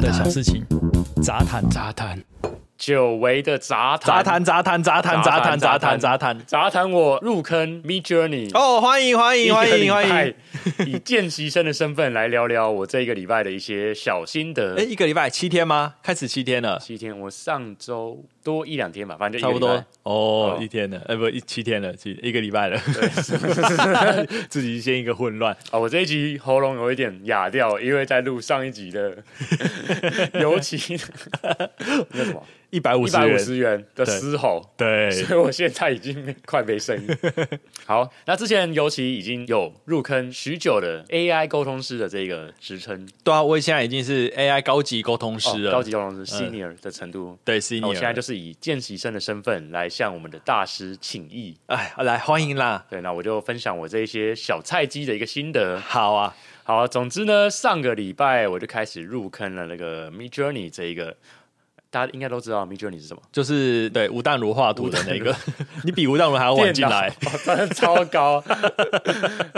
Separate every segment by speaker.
Speaker 1: 聊的小事情，杂谈。
Speaker 2: 杂谈，久违的杂
Speaker 1: 杂
Speaker 2: 谈，
Speaker 1: 谈杂谈杂谈杂谈杂谈杂谈。
Speaker 2: 杂谈，我入坑 Me Journey。
Speaker 1: 哦，欢迎欢迎欢迎欢迎！
Speaker 2: 以见习生的身份来聊聊我这一个礼拜的一些小心得。
Speaker 1: 哎，一个礼拜七天吗？开始七天了，
Speaker 2: 七天，我上周多一两天吧，反正就
Speaker 1: 差不多哦一天了，哎，不，一七天了，七一个礼拜了，自己先一个混乱。
Speaker 2: 啊、我这一集喉咙有一点哑掉，因为在录上一集的，尤其那什么
Speaker 1: 一百五十
Speaker 2: 一百五
Speaker 1: 元，
Speaker 2: 十元。的嘶吼，
Speaker 1: 对，
Speaker 2: 所以我现在已经快没声音。好，那之前尤其已经有入坑许久的 AI 沟通师的这个职称，
Speaker 1: 对啊，我现在已经是 AI 高级沟通师
Speaker 2: 哦
Speaker 1: 了，
Speaker 2: 高级沟通师 Senior 的程度。
Speaker 1: 对 Senior，
Speaker 2: 我现在就是以见习生的身份来向我们的大师请益。
Speaker 1: 哎，来欢迎啦，
Speaker 2: 对，那我就分享我这一些小菜鸡的一个心得。
Speaker 1: 好啊，
Speaker 2: 好，总之呢，上个礼拜我就开始入坑了那个 Mid Journey 这一个，大家应该都知道 Mid Journey 是什么。
Speaker 1: 就是对吴淡如画图的那个，你比吴淡如还要晚进来，
Speaker 2: 真的超高。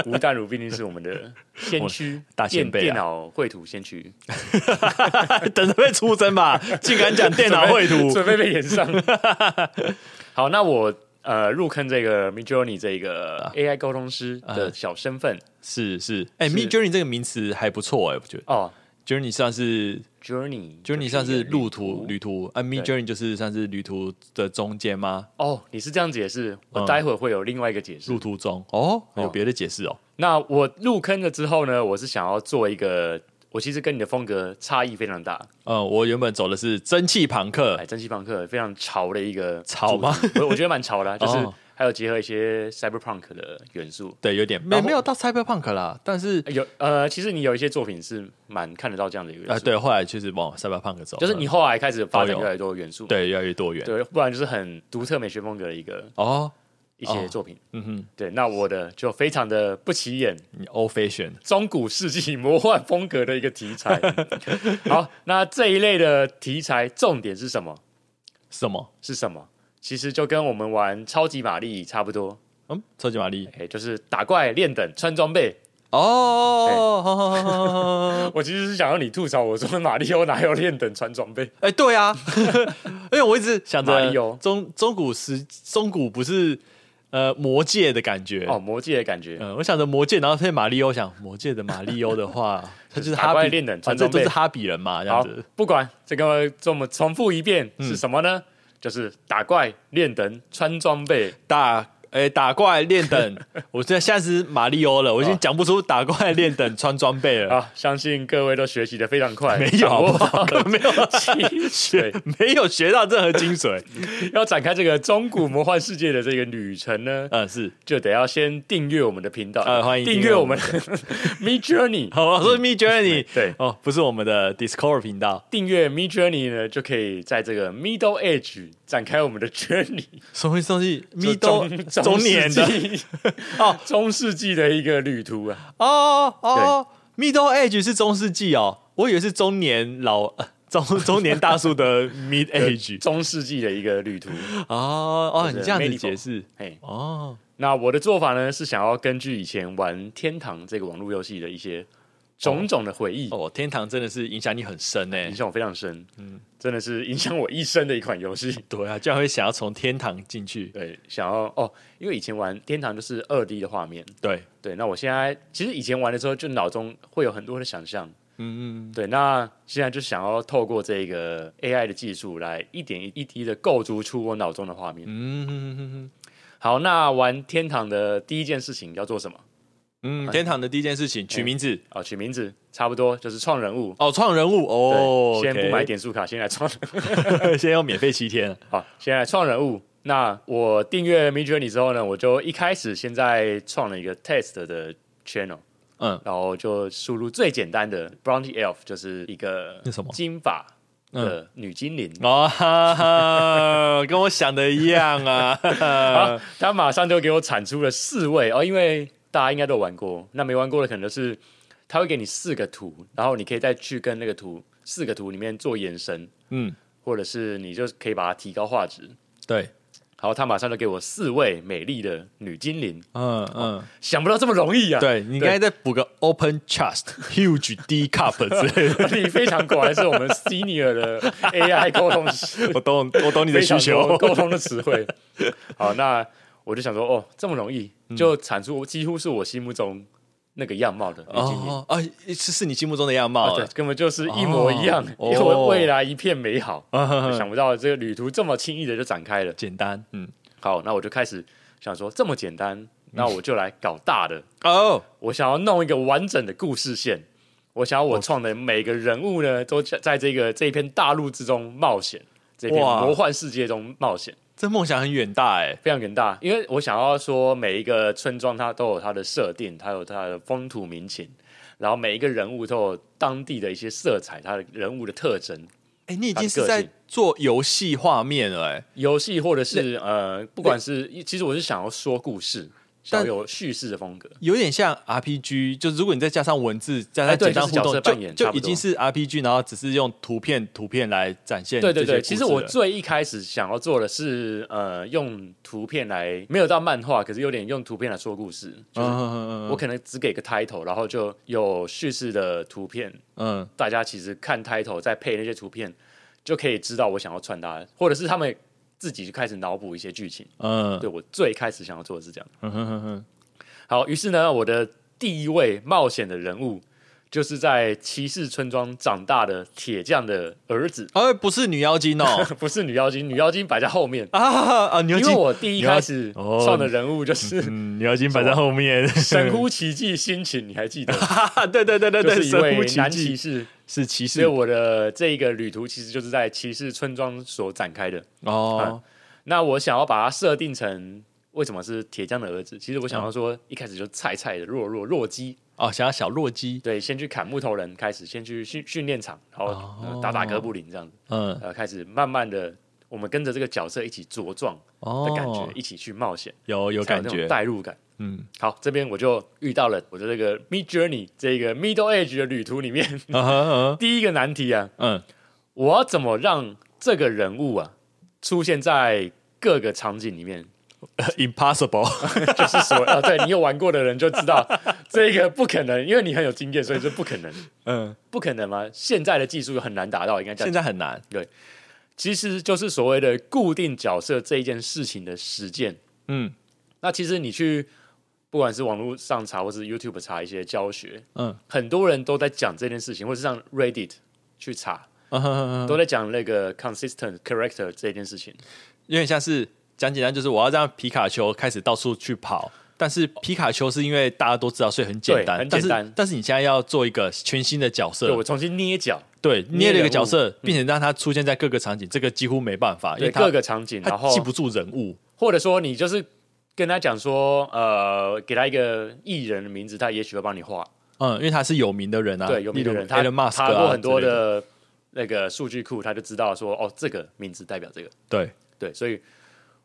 Speaker 2: 吴淡如毕竟是我们的先驱，
Speaker 1: 大前辈啊。
Speaker 2: 电电脑绘图先驱，
Speaker 1: 等着被出征吧，竟敢讲电脑绘图，
Speaker 2: 准备被延上。好，那我呃入坑这个 Mid Journey 这个 AI 沟通师的小身份。
Speaker 1: 是是，哎
Speaker 2: 是
Speaker 1: ，Mid Journey 这个名词还不错哎，我觉得。
Speaker 2: 哦
Speaker 1: Journey 算是
Speaker 2: ，Journey
Speaker 1: Journey 算是路途旅途，啊，Mid
Speaker 2: 对。
Speaker 1: Journey 就是算是旅途的中间吗？
Speaker 2: 哦，你是这样解释，我
Speaker 1: 嗯。
Speaker 2: 待会儿会有另外一个解释。
Speaker 1: 路。途中。哦，
Speaker 2: 哦。
Speaker 1: 有别的解释哦，
Speaker 2: 那我入坑了之后呢，我是想要做一个，我其实跟你的风格差异非常大，
Speaker 1: 嗯，我原本走的是蒸汽朋克。
Speaker 2: 哎，，蒸汽朋克非常潮的一个
Speaker 1: 潮吗？
Speaker 2: 我我觉得蛮潮的啊、就是
Speaker 1: 哦
Speaker 2: 还有结合一些 cyberpunk 的元素。
Speaker 1: 对，有点没没有到 Cyberpunk 啦，但是
Speaker 2: 有呃，其实你有一些作品是蛮看得到这样的一个元
Speaker 1: 啊，
Speaker 2: 素，
Speaker 1: 对，后来确实往 Cyberpunk 走，
Speaker 2: 就是你后来开始发展越来越多元素，
Speaker 1: 对越来越多元
Speaker 2: 对，不然就是很独特美学风格的一个
Speaker 1: 哦，
Speaker 2: 一些作品。
Speaker 1: 嗯哼，
Speaker 2: 对，那我的就非常的不起眼，
Speaker 1: 你 Old Fashion
Speaker 2: 中古世纪魔幻风格的一个题材。好，那这一类的题材重点是什么？
Speaker 1: 什么？
Speaker 2: 是什么？其实就跟我们玩超级玛丽差不多，
Speaker 1: 嗯，超级玛丽
Speaker 2: 哎，就是打怪、练等、穿装备。
Speaker 1: 哦，
Speaker 2: 我其实是想要你吐槽我说马里奥哪有练等穿装备？
Speaker 1: 哎，对啊，因为我一直想着
Speaker 2: 马里奥
Speaker 1: 中中古时中古不是呃魔界的感觉
Speaker 2: 哦，魔界的感觉。
Speaker 1: 嗯，我想着魔界，然后配马里奥，想魔界的马里奥的话，他就是哈比
Speaker 2: 怪练等穿装备
Speaker 1: 反正都是哈比人嘛，这样子。，
Speaker 2: 不管这个，这么重复一遍
Speaker 1: 嗯
Speaker 2: 是什么呢？就是打怪、练等、穿装备。
Speaker 1: 打打诶、打怪练等，我现在现在是马里奥了，我已经
Speaker 2: 哦
Speaker 1: 讲不出打怪练等穿装备了。
Speaker 2: 啊，相信各位都学习的非常快，
Speaker 1: 没有，没有
Speaker 2: 精
Speaker 1: 学
Speaker 2: 髓。
Speaker 1: 没有学到任何精髓。
Speaker 2: 要展开这个中古魔幻世界的这个旅程呢，
Speaker 1: 嗯，是。
Speaker 2: 就得要先订阅我们的频道，
Speaker 1: 呃欢迎
Speaker 2: 订
Speaker 1: 订阅我们
Speaker 2: 阅我们 Me Journey。
Speaker 1: 好，我说 Me Journey，
Speaker 2: 对，
Speaker 1: 哦，不是我们的 Discord 频道。
Speaker 2: 订阅 Me Journey 呢，就可以在这个 Middle Age 展开我们的 Journey。
Speaker 1: 什么东西？Me
Speaker 2: 就
Speaker 1: 都
Speaker 2: 中
Speaker 1: 中年的 哦
Speaker 2: 中世纪的一个旅途啊。
Speaker 1: 哦哦，Middle Age 是中世纪哦，我以为是中年老呃中 中年大叔的 Mid Age
Speaker 2: 中世纪的一个旅途。
Speaker 1: 哦哦，你这样子解释
Speaker 2: 哎，
Speaker 1: 哦，
Speaker 2: 那我的做法呢，是想要根据以前玩《天堂》这个网络游戏的一些种种的回忆，
Speaker 1: 哦，天堂真的是影响你很深呢
Speaker 2: 影。响我非常深。嗯，真的是影响我一生的一款游戏。
Speaker 1: 对啊，居然会想要从天堂进去。
Speaker 2: 对，想要哦，因为以前玩《天堂》就是二 D 的画面。
Speaker 1: 对，
Speaker 2: 对，那我现在其实以前玩的时候，就脑中会有很多的想象。
Speaker 1: 嗯嗯，
Speaker 2: 对，那现在就想要透过这个 AI 的技术来一点一滴的构筑出我脑中的画面。
Speaker 1: 嗯嗯嗯
Speaker 2: 好，那玩天堂的第一件事情要做什么？
Speaker 1: 嗯，天堂的第一件事情取名字
Speaker 2: 哦，取名字，差不多就是创人物。
Speaker 1: 哦，创人物哦，
Speaker 2: 先不买点数卡，先来创。
Speaker 1: 先用免费七天。
Speaker 2: 好，先来创人物。那我订阅 Mid Journey 之后呢，我就一开始先在创了一个 test 的 channel，
Speaker 1: 嗯，
Speaker 2: 然后就输入最简单的 Bronze Elf，就是一个
Speaker 1: 什么
Speaker 2: 金发的女精灵。
Speaker 1: 哦跟我想的一样啊。
Speaker 2: 好，他马上就给我产出了四位哦，因为大家应该都有玩过，那没玩过的可能就是他会给你四个图，然后你可以再去跟那个图四个图里面做延伸，
Speaker 1: 嗯，
Speaker 2: 或者是你就可以把它提高画质。
Speaker 1: 对，
Speaker 2: 然后他马上就给我四位美丽的女精灵，
Speaker 1: 嗯嗯，
Speaker 2: 想不到这么容易啊！
Speaker 1: 对你刚才再补个 open chest huge D cup 之类的，
Speaker 2: 你非常果然是我们 senior 的 AI 沟通师，
Speaker 1: 我懂我懂你的需求
Speaker 2: 多。沟通的词汇。好，那我就想说，哦，这么容易就产出几乎是我心目中那个样貌的女精灵。
Speaker 1: 哦哦，是是你心目中的样貌
Speaker 2: 啊，对，根本就是一模一样，
Speaker 1: 哦
Speaker 2: 因为未来一片美好。
Speaker 1: 啊
Speaker 2: 想不到这个旅途这么轻易的就展开了。
Speaker 1: 简单，嗯，
Speaker 2: 好，那我就开始想说，这么简单，那我就来搞大的。
Speaker 1: 哦，
Speaker 2: 我想要弄一个完整的故事线，我想要我创的每个人物呢，都在在这个这一片大陆之中冒险，这片魔幻世界中冒险，
Speaker 1: 这梦想很远大哎，
Speaker 2: 非常远大。因为我想要说，每一个村庄它都有它的设定，它有它的风土民情，然后每一个人物都有当地的一些色彩，它的人物的特征。
Speaker 1: 哎，你已经是在做游戏画面了哎，
Speaker 2: 游戏或者是呃，不管是其实我是想要说故事，想
Speaker 1: 但
Speaker 2: 有叙事的风格。
Speaker 1: 有点像 RPG，就是如果你再加上文字，加
Speaker 2: 哎
Speaker 1: 上
Speaker 2: 对就是角
Speaker 1: 简单互动，
Speaker 2: 色扮演
Speaker 1: 就就已经是 RPG，然后只是用图片图片来展现
Speaker 2: 对对对，其实我最一开始想要做的是呃，用图片来没有到漫画，可是有点用图片来说故事。就是我可能只给个 title，然后就有叙事的图片，
Speaker 1: 嗯。
Speaker 2: 大家其实看 title 再配那些图片，就可以知道我想要传达，或者是他们自己就开始脑补一些剧情。
Speaker 1: 嗯。
Speaker 2: 对我最开始想要做的是这样。
Speaker 1: 嗯哼哼哼，
Speaker 2: 好，于是呢，我的第一位冒险的人物，就是在骑士村庄长大的铁匠的儿子，
Speaker 1: 哎，不是女妖精哦，
Speaker 2: 不是女妖精，女妖精摆在后面。
Speaker 1: 啊啊，女妖
Speaker 2: 因为，我第一开始
Speaker 1: 哦。
Speaker 2: 创的人物就是
Speaker 1: 嗯，女妖精摆在后面，
Speaker 2: 神乎其技心情，你还记得？
Speaker 1: 对对对对对，
Speaker 2: 就是一
Speaker 1: 神乎
Speaker 2: 位男
Speaker 1: 其技。
Speaker 2: 骑士，
Speaker 1: 是骑士
Speaker 2: 所以我的这一个旅途其实就是在骑士村庄所展开的。
Speaker 1: 哦，
Speaker 2: 那我想要把它设定成为什么是铁匠的儿子？其实我想要说，一开始就菜菜的弱弱弱鸡，
Speaker 1: 哦，想要小弱鸡，
Speaker 2: 对，先去砍木头人开始，先去训训练场，然后、
Speaker 1: 哦
Speaker 2: 呃打打哥布林这样子，
Speaker 1: 嗯，
Speaker 2: 呃，开始慢慢的，我们跟着这个角色一起茁壮
Speaker 1: 哦。
Speaker 2: 的感觉，一起去冒险，
Speaker 1: 有有感觉，
Speaker 2: 代入感。
Speaker 1: 嗯，
Speaker 2: 好，这边我就遇到了我的这个 Mid Journey 这个 Middle Age 的旅途里面 第一个难题啊，
Speaker 1: 嗯，
Speaker 2: 我要怎么让这个人物啊出现在各个场景里面？
Speaker 1: impossible，
Speaker 2: 就是说，啊，对你有玩过的人就知道，这个不可能，因为你很有经验，所以这不可能，
Speaker 1: 嗯，
Speaker 2: 不可能吗？现在的技术很难达到，应该这
Speaker 1: 现。在很难，
Speaker 2: 其实就是所谓的固定角色这一件事情的实践。
Speaker 1: 嗯
Speaker 2: 那其实你去不管是网络上查，或是 YouTube 查一些教学，
Speaker 1: 嗯
Speaker 2: 很多人都在讲这件事情，或是上 Reddit 去查，
Speaker 1: 嗯哼哼哼，
Speaker 2: 都在讲那个 consistent character 这件事情。
Speaker 1: 有点像是讲简单，就是我要让皮卡丘开始到处去跑。但是皮卡丘是因为大家都知道，所以很简单。
Speaker 2: 很简单
Speaker 1: 但是但是你现在要做一个全新的角色
Speaker 2: 对，我重新捏脚，
Speaker 1: 对，捏了一个角色，并且让它出现在各个场景，这个几乎没办法，因
Speaker 2: 对
Speaker 1: 为它
Speaker 2: 各个场景，然后
Speaker 1: 记不住人物。
Speaker 2: 或者说你就是跟他讲说，呃，给他一个艺人的名字，他也许会帮你画。
Speaker 1: 嗯，因为他是有名的人啊，
Speaker 2: 对，有名的人，他查过很多
Speaker 1: 的
Speaker 2: 那个数据库，他就知道说，哦，这个名字代表这个。
Speaker 1: 对，
Speaker 2: 对，所以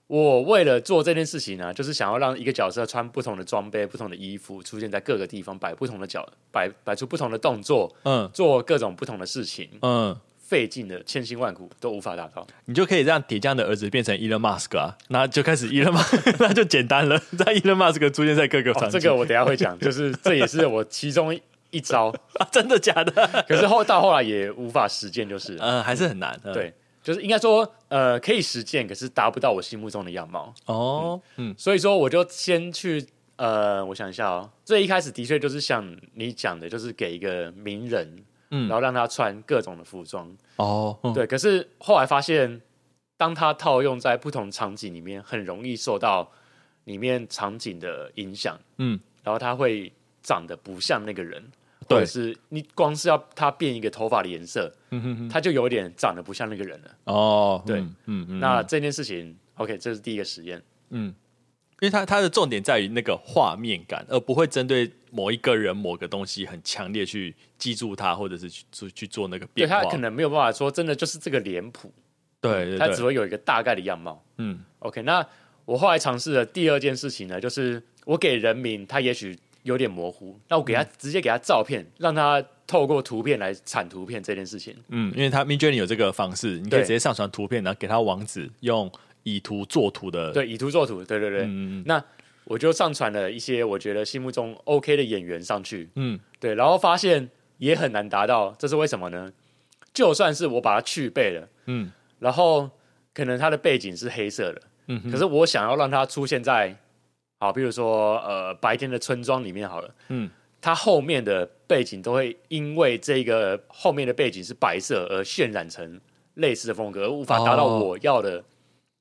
Speaker 2: 我为了做这件事情呢，就是想要让一个角色穿不同的装备、不同的衣服，出现在各个地方，摆不同的角，摆摆出不同的动作，
Speaker 1: 嗯
Speaker 2: 做各种不同的事情，
Speaker 1: 嗯，
Speaker 2: 费尽了千辛万苦都无法达到。
Speaker 1: 你就可以让铁匠的儿子变成 Elon Musk 啊，那就开始 Elon Musk，那就简单了，让 Elon Musk 出现在各个场
Speaker 2: 哦，
Speaker 1: 景。
Speaker 2: 这个我等一下会讲，就是这也是我其中一招，
Speaker 1: 啊真的假的？
Speaker 2: 可是后到后来也无法实践，就是了
Speaker 1: 嗯，还是很难。嗯，
Speaker 2: 对，就是应该说，呃，可以实践，可是达不到我心目中的样貌。
Speaker 1: 哦，嗯
Speaker 2: 所以说，我就先去，呃，我想一下哦，最一开始的确就是像你讲的，就是给一个名人，
Speaker 1: 嗯
Speaker 2: 然后让他穿各种的服装，
Speaker 1: 哦，嗯
Speaker 2: 对。可是后来发现，当他套用在不同场景里面，很容易受到里面场景的影响，
Speaker 1: 嗯，
Speaker 2: 然后他会长得不像那个人。
Speaker 1: 对
Speaker 2: 或者是你光是要他变一个头发的颜色，他就有点长得不像那个人了。
Speaker 1: 哦，
Speaker 2: 对
Speaker 1: 嗯嗯嗯，
Speaker 2: 那这件事情，OK，这是第一个实验。
Speaker 1: 嗯，因为它它的重点在于那个画面感，而不会针对某一个人、某个东西很强烈去记住它，或者是去去去做那个
Speaker 2: 对
Speaker 1: 变化。
Speaker 2: 他可能没有办法说真的就是这个脸谱，
Speaker 1: 对对对，
Speaker 2: 他只会有一个大概的样貌。
Speaker 1: 嗯
Speaker 2: OK，那我后来尝试的第二件事情呢，就是我给人名，他也许有点模糊，那我给他、
Speaker 1: 嗯。
Speaker 2: 直接给他照片，让他透过图片来产图片这件事情。
Speaker 1: 嗯，因为他 Midjourney 有这个方式，你可以直接上传图片，然后给他网址，用以图作图的，
Speaker 2: 对，以图作图，对对对。
Speaker 1: 嗯嗯
Speaker 2: 那我就上传了一些我觉得心目中 OK 的演员上去，
Speaker 1: 嗯，
Speaker 2: 对，然后发现也很难达到，这是为什么呢？就算是我把它去背了，
Speaker 1: 嗯。
Speaker 2: 然后可能它的背景是黑色的，
Speaker 1: 嗯
Speaker 2: 可是我想要让它出现在，好，比如说呃白天的村庄里面好了，
Speaker 1: 嗯，
Speaker 2: 它后面的背景都会因为这个后面的背景是白色而渲染成类似的风格，而无法达到
Speaker 1: 哦
Speaker 2: 我要的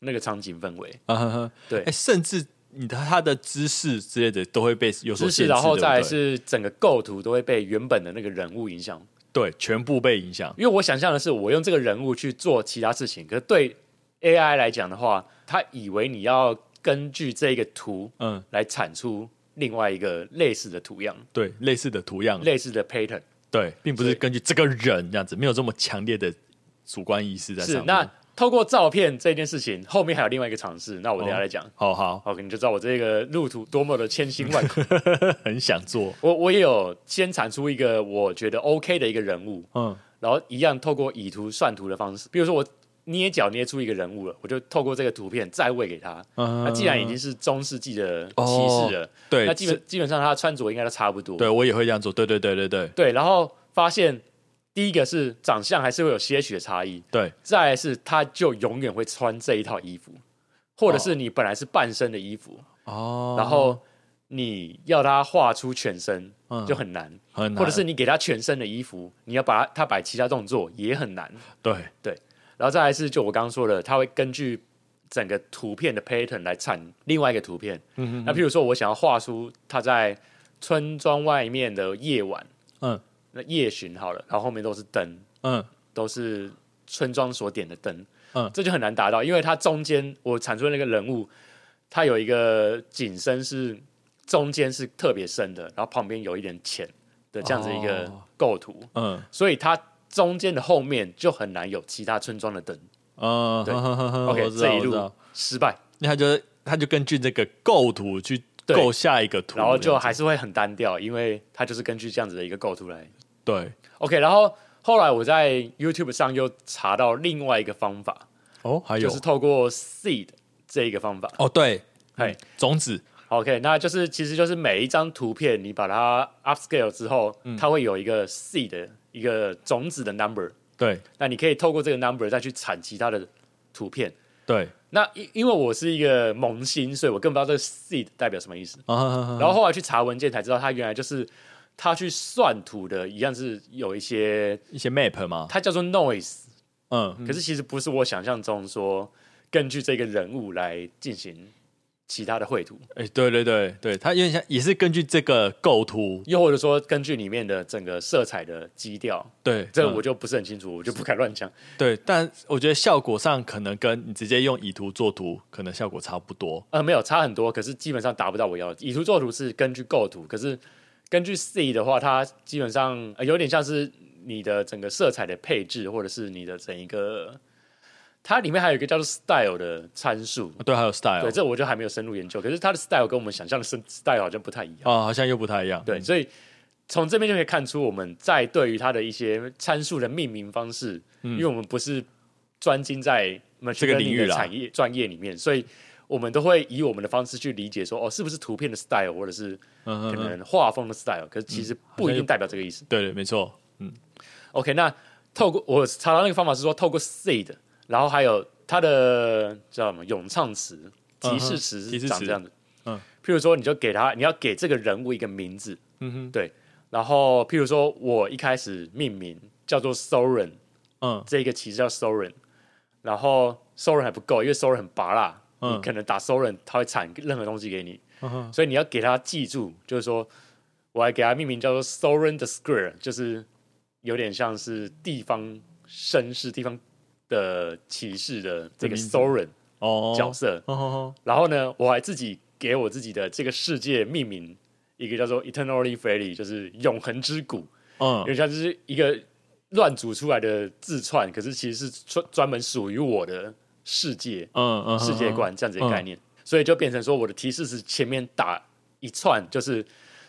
Speaker 2: 那个场景氛围。
Speaker 1: 啊
Speaker 2: 对
Speaker 1: 哎，甚至你的他的姿势之类的都会被有所
Speaker 2: 知识，
Speaker 1: 限制，
Speaker 2: 然后再是整个构图都会被原本的那个人物影响。
Speaker 1: 对全部被影响，
Speaker 2: 因为我想象的是，我用这个人物去做其他事情，可是对 AI 来讲的话，他以为你要根据这个图
Speaker 1: 嗯，
Speaker 2: 来产出另外一个类似的图样、
Speaker 1: 对，类似的图样，
Speaker 2: 类似的 pattern。
Speaker 1: 对，并不是根据这个人这样子，没有这么强烈的主观意识在上面。
Speaker 2: 是那透过照片这件事情，后面还有另外一个尝试，那我等下来讲。
Speaker 1: 好好
Speaker 2: ，OK，你就知道我这个路途多么的千辛万苦。
Speaker 1: 很想做，
Speaker 2: 我我也有先产出一个我觉得 OK 的一个人物，
Speaker 1: 嗯
Speaker 2: 然后一样透过以图算图的方式，比如说我捏脚捏出一个人物了，我就透过这个图片再喂给他。
Speaker 1: 嗯，
Speaker 2: 那既然已经是中世纪的骑
Speaker 1: 哦
Speaker 2: 士了，
Speaker 1: 对，
Speaker 2: 那基本基本上他穿着应该都差不多。
Speaker 1: 对我也会这样做，对对对对对。
Speaker 2: 对，然后发现第一个是长相还是会有些许的差异，
Speaker 1: 对，
Speaker 2: 再来是他就永远会穿这一套衣服，或者是你本来是半身的衣服，
Speaker 1: 哦，
Speaker 2: 然后你要他画出全身
Speaker 1: 嗯。
Speaker 2: 就很难，
Speaker 1: 很难，
Speaker 2: 或者是你给他全身的衣服，你要把他他摆其他动作也很难。
Speaker 1: 对。
Speaker 2: 对，然后再来是就我刚刚说的，它会根据整个图片的 pattern 来产另外一个图片。
Speaker 1: 嗯哼
Speaker 2: 那譬如说我想要画出它在村庄外面的夜晚，
Speaker 1: 嗯。
Speaker 2: 那夜巡好了，然后后面都是灯，
Speaker 1: 嗯。
Speaker 2: 都是村庄所点的灯，
Speaker 1: 嗯。
Speaker 2: 这就很难达到，因为它中间我产出的那个人物，它有一个景深是中间是特别深的，然后旁边有一点浅的这样子一个
Speaker 1: 哦。
Speaker 2: 构图，
Speaker 1: 嗯。
Speaker 2: 所以它中间的后面就很难有其他村庄的灯。
Speaker 1: 嗯，
Speaker 2: 对。
Speaker 1: 呵呵呵呵
Speaker 2: OK，这一路失败，
Speaker 1: 那他就他就根据这个构图去
Speaker 2: 对。
Speaker 1: 构下一个图，
Speaker 2: 然后就还是会很单调，因为他就是根据这样子的一个构图来。
Speaker 1: 对。
Speaker 2: OK，然后后来我在 YouTube 上又查到另外一个方法，
Speaker 1: 哦，还有。
Speaker 2: 就是透过 Seed 这一个方法。
Speaker 1: 哦，对，
Speaker 2: 哎
Speaker 1: 嗯种子
Speaker 2: ，OK，那就是其实就是每一张图片你把它 upscale 之后，
Speaker 1: 嗯。
Speaker 2: 它会有一个 seed 的一个种子的 number，
Speaker 1: 对。
Speaker 2: 那你可以透过这个 number 再去产其他的图片。
Speaker 1: 对，
Speaker 2: 那因因为我是一个萌新，所以我更不知道这个 seed 代表什么意思。
Speaker 1: 啊，
Speaker 2: 然后后来去查文件才知道，它原来就是它去算图的，一样是有一些，
Speaker 1: 一些 map 吗，
Speaker 2: 它叫做 noise，
Speaker 1: 嗯，
Speaker 2: 可是其实不是我想象中说根据这个人物来进行其他的绘图，
Speaker 1: 哎，对对对对，它有点像，也是根据这个构图，
Speaker 2: 又或者说根据里面的整个色彩的基调，
Speaker 1: 对，嗯
Speaker 2: 这个我就不是很清楚，我就不敢乱讲。
Speaker 1: 对，但我觉得效果上可能跟你直接用以图作图，可能效果差不多。
Speaker 2: 呃，没有差很多，可是基本上达不到我要的。以图作图是根据构图，可是根据 C 的话，它基本上、呃有点像是你的整个色彩的配置，或者是你的整一个，它里面还有一个叫做 style 的参数。
Speaker 1: 对，还有 style，
Speaker 2: 对，这我就还没有深入研究。可是它的 style 跟我们想象的 style 好像不太一样。
Speaker 1: 啊，好像又不太一样。
Speaker 2: 对，所以从这边就可以看出，我们在对于它的一些参数的命名方式，因为我们不是专精在
Speaker 1: 嗯这个领域
Speaker 2: 的产业专业里面，所以我们都会以我们的方式去理解说，哦，是不是图片的 style，或者是可
Speaker 1: 嗯嗯嗯，
Speaker 2: 能画风的 style，可是其实不一定代表这个意思。
Speaker 1: 对对，没错。
Speaker 2: 嗯 OK，那透过我查到那个方法是说，透过 seed，然后还有它的叫什么咏唱词、提示词是长这样子。
Speaker 1: 嗯，
Speaker 2: 譬如说，你就给他，你要给这个人物一个名字，
Speaker 1: 嗯哼，
Speaker 2: 对。然后，譬如说，我一开始命名叫做 Soren，
Speaker 1: 嗯。
Speaker 2: 这一个旗叫 Soren，然后 Soren 还不够，因为 Soren 很拔辣，
Speaker 1: 嗯。
Speaker 2: 你可能打 Soren 他会产任何东西给你，
Speaker 1: 嗯哼，
Speaker 2: 所以你要给他记住，就是说，我还给他命名叫做 Soren the Square，就是有点像是地方绅士、地方的骑士的这个 Soren
Speaker 1: 哦，
Speaker 2: 角色。
Speaker 1: 哦
Speaker 2: 然后呢，我还自己给我自己的这个世界命名一个叫做 Eternally Fairy，就是永恒之谷，
Speaker 1: 嗯，
Speaker 2: 有点像就是一个乱组出来的字串，可是其实是专专门属于我的世界
Speaker 1: 嗯嗯，
Speaker 2: 世界观这样子的概念，所以就变成说我的提示是前面打一串就是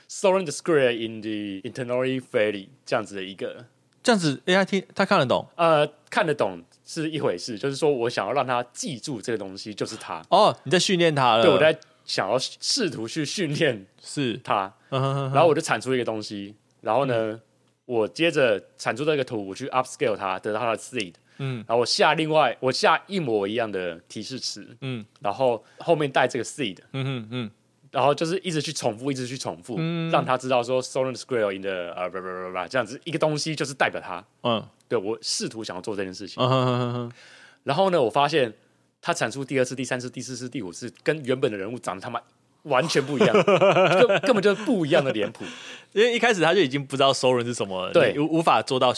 Speaker 2: Soren the Square in the Eternally Fairy 这样子的一个
Speaker 1: 这样子 A I T 他看得懂。
Speaker 2: 呃看得懂是一回事，就是说我想要让他记住这个东西就是他，
Speaker 1: 哦，你在训练他了，
Speaker 2: 对我在想要试图去训练
Speaker 1: 是，
Speaker 2: 他，
Speaker 1: 嗯哼哼
Speaker 2: 然后我就产出一个东西，然后呢，我接着产出这个图，我去 upscale 它，得到它的 seed，
Speaker 1: 嗯。
Speaker 2: 然后我下另外我下一模一样的提示词，
Speaker 1: 嗯。
Speaker 2: 然后后面带这个 seed，
Speaker 1: 嗯
Speaker 2: 然后就是一直去重复，一直去重复，让他知道说 Soren Square in the 呃不不不不这样子一个东西就是代表他。
Speaker 1: 嗯。
Speaker 2: 对我试图想要做这件事情，然后呢，我发现他产出第二次、第三次、第四次、第五次，跟原本的人物长得他妈完全不一样，根根本就是不一样的脸谱。
Speaker 1: 因为一开始他就已经不知道收人是什么，
Speaker 2: 对。
Speaker 1: 无无法做到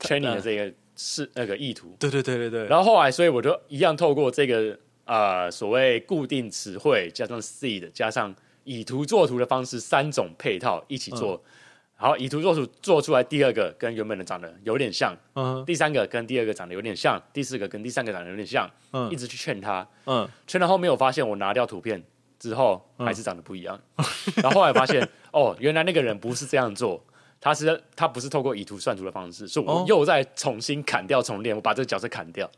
Speaker 2: ，training 的这个是那个意图，
Speaker 1: 对对对对对，
Speaker 2: 然后后来，所以我就一样透过这个呃所谓固定词汇加上 seed 加上以图作图的方式三种配套一起做，然后以图作图做出来第二个跟原本的长得有点像，
Speaker 1: 嗯
Speaker 2: 第三个跟第二个长得有点像，第四个跟第三个长得有点像，
Speaker 1: 嗯。
Speaker 2: 一直去劝他，
Speaker 1: 嗯。
Speaker 2: 劝到后面我发现我拿掉图片之后还是长得不一样，然后后来发现哦，原来那个人不是这样做。他是他不是透过以图算图的方式，所以我
Speaker 1: 哦
Speaker 2: 又再重新砍掉重练，我把这个角色砍掉，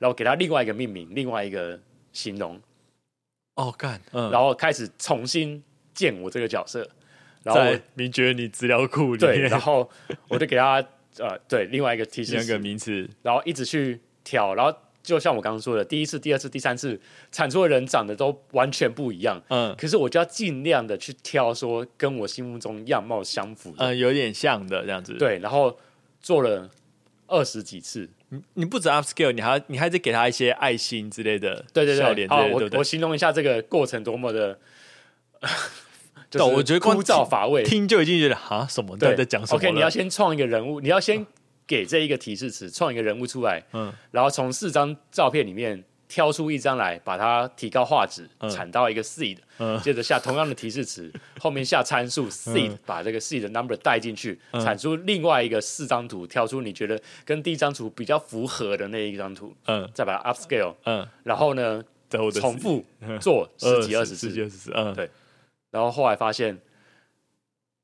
Speaker 2: 然后给他另外一个命名，另外一个形容，
Speaker 1: 哦干，嗯，
Speaker 2: 然后开始重新建我这个角色，然后
Speaker 1: 名觉你资料库里
Speaker 2: 对，
Speaker 1: 面
Speaker 2: 然后我就给他呃对另外一个提示
Speaker 1: 两个名词，
Speaker 2: 然后一直去挑，然后就像我刚刚说的，第一次、第二次、第三次产出的人长得都完全不一样，
Speaker 1: 嗯。
Speaker 2: 可是我就要尽量的去挑说跟我心目中样貌相符的，
Speaker 1: 嗯，有点像的这样子，，
Speaker 2: 对，然后做了二十几次，
Speaker 1: 你不止 upscale，你还你还得给他一些爱心之类的，
Speaker 2: 对对对，好，我
Speaker 1: 对不对？
Speaker 2: 我形容一下这个过程多么的，就是
Speaker 1: 对我觉得
Speaker 2: 枯燥乏味，
Speaker 1: 听就已经觉得啊什么？
Speaker 2: 对。
Speaker 1: 在在讲什么
Speaker 2: OK，你要先创一个人物，你要先给这一个提示词，创一个人物出来，
Speaker 1: 嗯。
Speaker 2: 然后从四张照片里面挑出一张来，把它提高画质，
Speaker 1: 嗯。
Speaker 2: 产到一个 seed，、
Speaker 1: 嗯。
Speaker 2: 接着下同样的提示词，后面下参数 seed，、把这个 seed 的 number 带进去，
Speaker 1: 嗯。
Speaker 2: 产出另外一个四张图，挑出你觉得跟第一张图比较符合的那一张图，
Speaker 1: 嗯。
Speaker 2: 再把它 upscale，
Speaker 1: 嗯，
Speaker 2: 然后呢重复做十几二十次，
Speaker 1: 十几二十次，嗯，
Speaker 2: 对。然后后来发现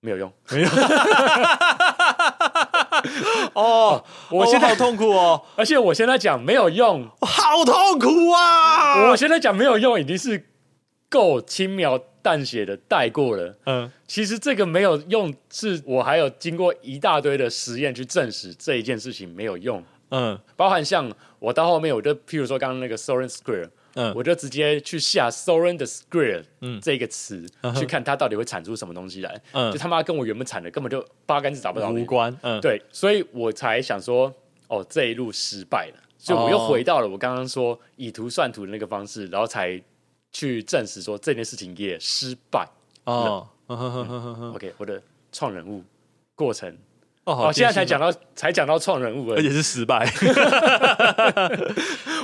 Speaker 2: 没有用。
Speaker 1: 哦，
Speaker 2: 我现在
Speaker 1: 好痛苦哦，
Speaker 2: 而且我现在讲没有用，
Speaker 1: 好痛苦啊！
Speaker 2: 我现在讲没有用已经是够轻描淡写的带过了。
Speaker 1: 嗯
Speaker 2: 其实这个没有用，是我还有经过一大堆的实验去证实这一件事情没有用。
Speaker 1: 嗯
Speaker 2: 包含像我到后面，我就譬如说刚刚那个 Soren Square，
Speaker 1: 嗯。
Speaker 2: 我就直接去下 Soren 的 Square
Speaker 1: 嗯。
Speaker 2: 这个词，
Speaker 1: 嗯
Speaker 2: 去看它到底会产出什么东西来。嗯。就
Speaker 1: 嗯，
Speaker 2: 他妈跟我原本产的根本就八竿子打不着。
Speaker 1: 无关，嗯，
Speaker 2: 对，所以我才想说，哦，这一路失败了，所以我又
Speaker 1: 哦
Speaker 2: 回到了我刚刚说以图算图的那个方式，然后才去证实说这件事情也失败。
Speaker 1: 哦
Speaker 2: ，OK，我的创人物过程，
Speaker 1: 哦，好
Speaker 2: 哦，现在才讲到才讲到创人物而已，
Speaker 1: 而且是失败，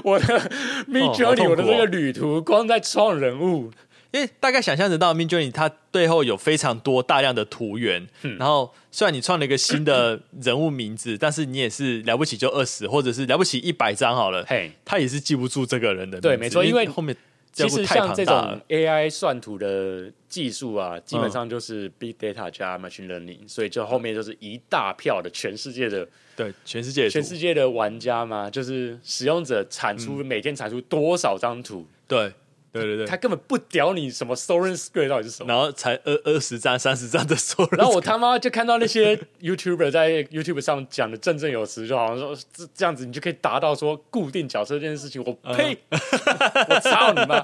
Speaker 2: 我的
Speaker 1: 痛苦
Speaker 2: 我的这
Speaker 1: 哦
Speaker 2: 个旅途光在创人物，
Speaker 1: 因为大概想象得到 Mid Journey 它背后有非常多大量的图源，
Speaker 2: 嗯。
Speaker 1: 然后虽然你创了一个新的人物名字，但是你也是了不起就二十，或者是了不起一百张好了，
Speaker 2: 嘿，
Speaker 1: 他也是记不住这个人的名字
Speaker 2: 对没错因为
Speaker 1: 后面
Speaker 2: 其实像这种，AI 算图的技术啊，基
Speaker 1: 嗯
Speaker 2: 本上就是 Big Data 加 Machine Learning，所以就后面就是一大票的全世界的
Speaker 1: 对全世界
Speaker 2: 全世界的玩家嘛，就是使用者产出、每天产出多少张图，
Speaker 1: 对对对对，
Speaker 2: 他根本不屌你什么 Soren Square 到底是什么。
Speaker 1: 然后才二二十张、三十张的 Soren，，
Speaker 2: 然后我他妈就看到那些 YouTuber 在 YouTube 上讲的振振有词，就好像说这这样子你就可以达到说固定角色这件事情。我呸！我操你妈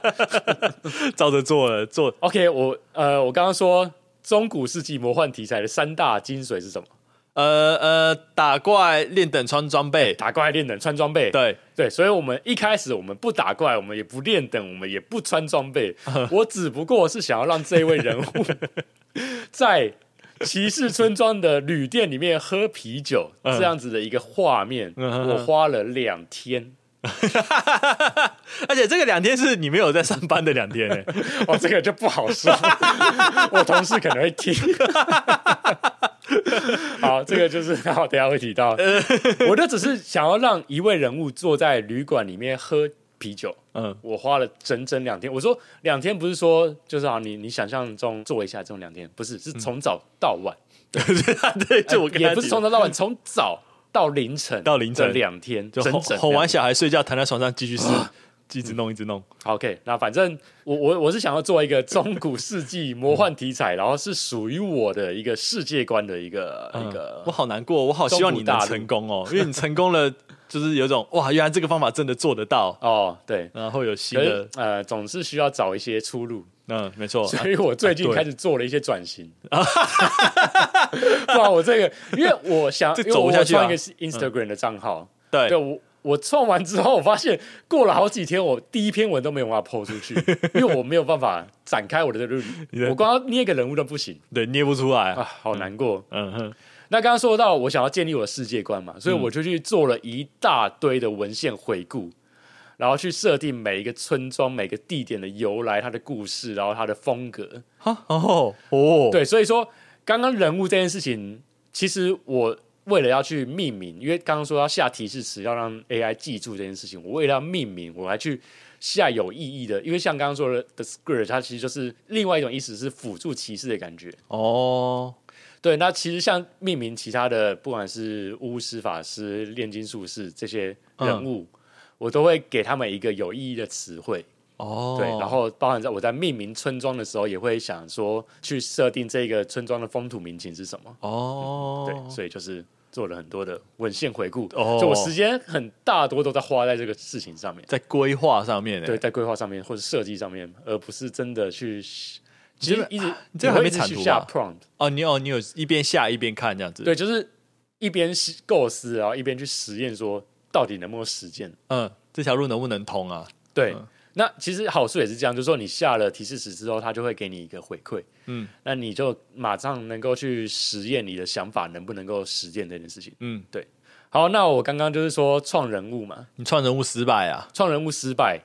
Speaker 1: 照着做了做
Speaker 2: ，！OK，我呃，我刚刚说中古世纪魔幻题材的三大精髓是什么？
Speaker 1: 呃呃，打怪练等穿装备，
Speaker 2: 打怪、练等、穿装备。
Speaker 1: 对，
Speaker 2: 对，所以我们一开始我们不打怪，我们也不练等，我们也不穿装备。我只不过是想要让这一位人物 在骑士村庄的旅店里面喝啤酒，
Speaker 1: 嗯
Speaker 2: 这样子的一个画面，
Speaker 1: 嗯
Speaker 2: 我花了两天。
Speaker 1: 而且这个两天是你没有在上班的两天
Speaker 2: 哦，这个就不好说，我同事可能会听。好，这个就是 好，等下会提到。我就只是想要让一位人物坐在旅馆里面喝啤酒，
Speaker 1: 嗯。
Speaker 2: 我花了整整两天。我说两天不是说就是啊，你你想象中做一下这种两天，不是，是从早到晚，
Speaker 1: 对，就我
Speaker 2: 也不是
Speaker 1: 提
Speaker 2: 从早到晚，从早到凌晨，
Speaker 1: 到凌晨。
Speaker 2: 的两天，
Speaker 1: 就
Speaker 2: 整整
Speaker 1: 哄哄完小孩睡觉，躺在床上继续试，一直弄一直弄。
Speaker 2: OK，那反正我我我是想要做一个中古世纪魔幻题材，然后是属于我的一个世界观的一个、一个
Speaker 1: 我好难过，我好希望你能成功哦，因为你成功了，就是有种哇，原来这个方法真的做得到，
Speaker 2: 哦，对。
Speaker 1: 然后有新的，
Speaker 2: 呃，总是需要找一些出路，
Speaker 1: 嗯，没错，
Speaker 2: 所以我最近 开始做了一些转型。不然我这个，因为我想，因为我
Speaker 1: 走不下去啊。
Speaker 2: 创一个 Instagram 的账号，
Speaker 1: 对。
Speaker 2: 对我我创完之后，我发现过了好几天，我第一篇文都没有办法 PO 出去，因为我没有办法展开我的这个
Speaker 1: 的
Speaker 2: 我光要捏个人物都不行。
Speaker 1: 对，捏不出来
Speaker 2: 啊，，好难过。
Speaker 1: 嗯哼，
Speaker 2: 那刚刚说到我想要建立我的世界观嘛，所以我就去做了一大堆的文献回顾，然后去设定每一个村庄、每个地点的由来、它的故事，然后它的风格。
Speaker 1: 哈？哦哦，
Speaker 2: 对，所以说刚刚人物这件事情，其实我为了要去命名，因为刚刚说要下提示词，要让 AI 记住这件事情，我为了要命名，我还去下有意义的，因为像刚刚说的 the squirt，它其实就是另外一种意思，是辅助骑士的感觉。
Speaker 1: 哦，
Speaker 2: 对，那其实像命名其他的，不管是巫师、法师、炼金术士这些人物，我都会给他们一个有意义的词汇。
Speaker 1: 哦，
Speaker 2: 对，然后包含在我在命名村庄的时候，也会想说去设定这个村庄的风土民情是什么。
Speaker 1: 哦，
Speaker 2: 对，所以就是做了很多的文献回顾，
Speaker 1: 哦
Speaker 2: 就我时间很大多都在花在这个事情上面。
Speaker 1: 在规划上面呢，
Speaker 2: 对，在规划上面或者设计上面，而不是真的去。其
Speaker 1: 这个
Speaker 2: 实一直
Speaker 1: 你这个还没产图吧
Speaker 2: prompt，
Speaker 1: 哦，你有你有一边下一边看这样子，
Speaker 2: 对，，就是一边是构思，然后一边去实验，说到底能不能实践。
Speaker 1: 嗯，这条路能不能通啊？
Speaker 2: 对，
Speaker 1: 嗯
Speaker 2: 那其实好处也是这样，就是说你下了提示词之后，它就会给你一个回馈，
Speaker 1: 嗯。
Speaker 2: 那你就马上能够去实验你的想法能不能够实践这件事情。
Speaker 1: 嗯，对。
Speaker 2: 好，那我刚刚就是说创人物嘛，
Speaker 1: 你创人物失败啊，
Speaker 2: 创人物失败，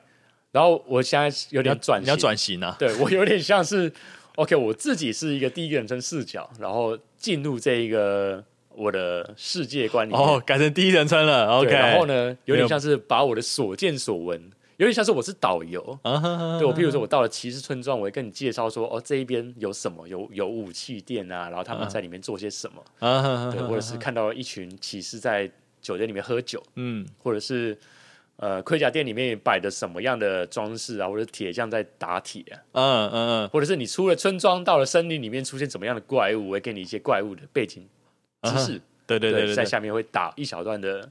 Speaker 2: 然后我现在有点转型，
Speaker 1: 你要转型啊，
Speaker 2: 对我有点像是 OK，我自己是一个第一人称视角，然后进入这一个我的世界观里面。
Speaker 1: 哦，改成第一人称了，OK，
Speaker 2: 然后？呢，有点像是把我的所见所闻，有点像是我是导游。
Speaker 1: 啊
Speaker 2: 对我，譬如说，我到了骑士村庄，我会跟你介绍说，哦，这一边有什么，有有武器店啊，然后他们在里面做些什么，
Speaker 1: 啊
Speaker 2: 对，或者是看到一群骑士在酒店里面喝酒，
Speaker 1: 嗯。
Speaker 2: 或者是呃盔甲店里面摆的什么样的装饰啊，或者铁匠在打铁啊，
Speaker 1: 嗯嗯嗯
Speaker 2: 或者是你出了村庄到了森林里面出现怎么样的怪物，我会给你一些怪物的背景知识，
Speaker 1: 对对对对。对，
Speaker 2: 在下面会打一小段的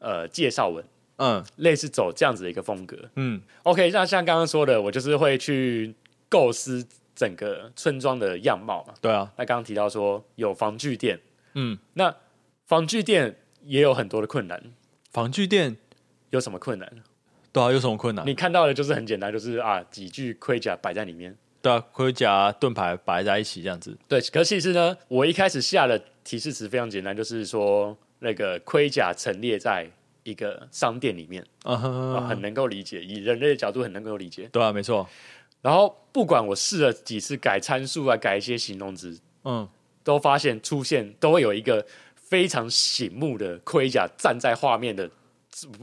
Speaker 2: 呃介绍文，
Speaker 1: 嗯
Speaker 2: 类似走这样子的一个风格。
Speaker 1: 嗯
Speaker 2: OK，那像刚刚说的，我就是会去构思整个村庄的样貌嘛。
Speaker 1: 对啊，
Speaker 2: 那刚刚提到说有防具店，
Speaker 1: 嗯，
Speaker 2: 那防具店也有很多的困难，
Speaker 1: 防具店
Speaker 2: 有什么困难？
Speaker 1: 对啊，有什么困难？
Speaker 2: 你看到的就是很简单，就是啊几具盔甲摆在里面。
Speaker 1: 对啊，盔甲盾牌摆在一起这样子，
Speaker 2: 对，可是其实呢，我一开始下的提示词非常简单，就是说那个盔甲陈列在一个商店里面，啊
Speaker 1: 哼，
Speaker 2: 很能够理解，以人类的角度很能够理解。
Speaker 1: 对啊，没错，
Speaker 2: 然后不管我试了几次改参数啊，改一些形容词，
Speaker 1: 嗯。
Speaker 2: 都发现出现都会有一个非常醒目的盔甲站在画面的，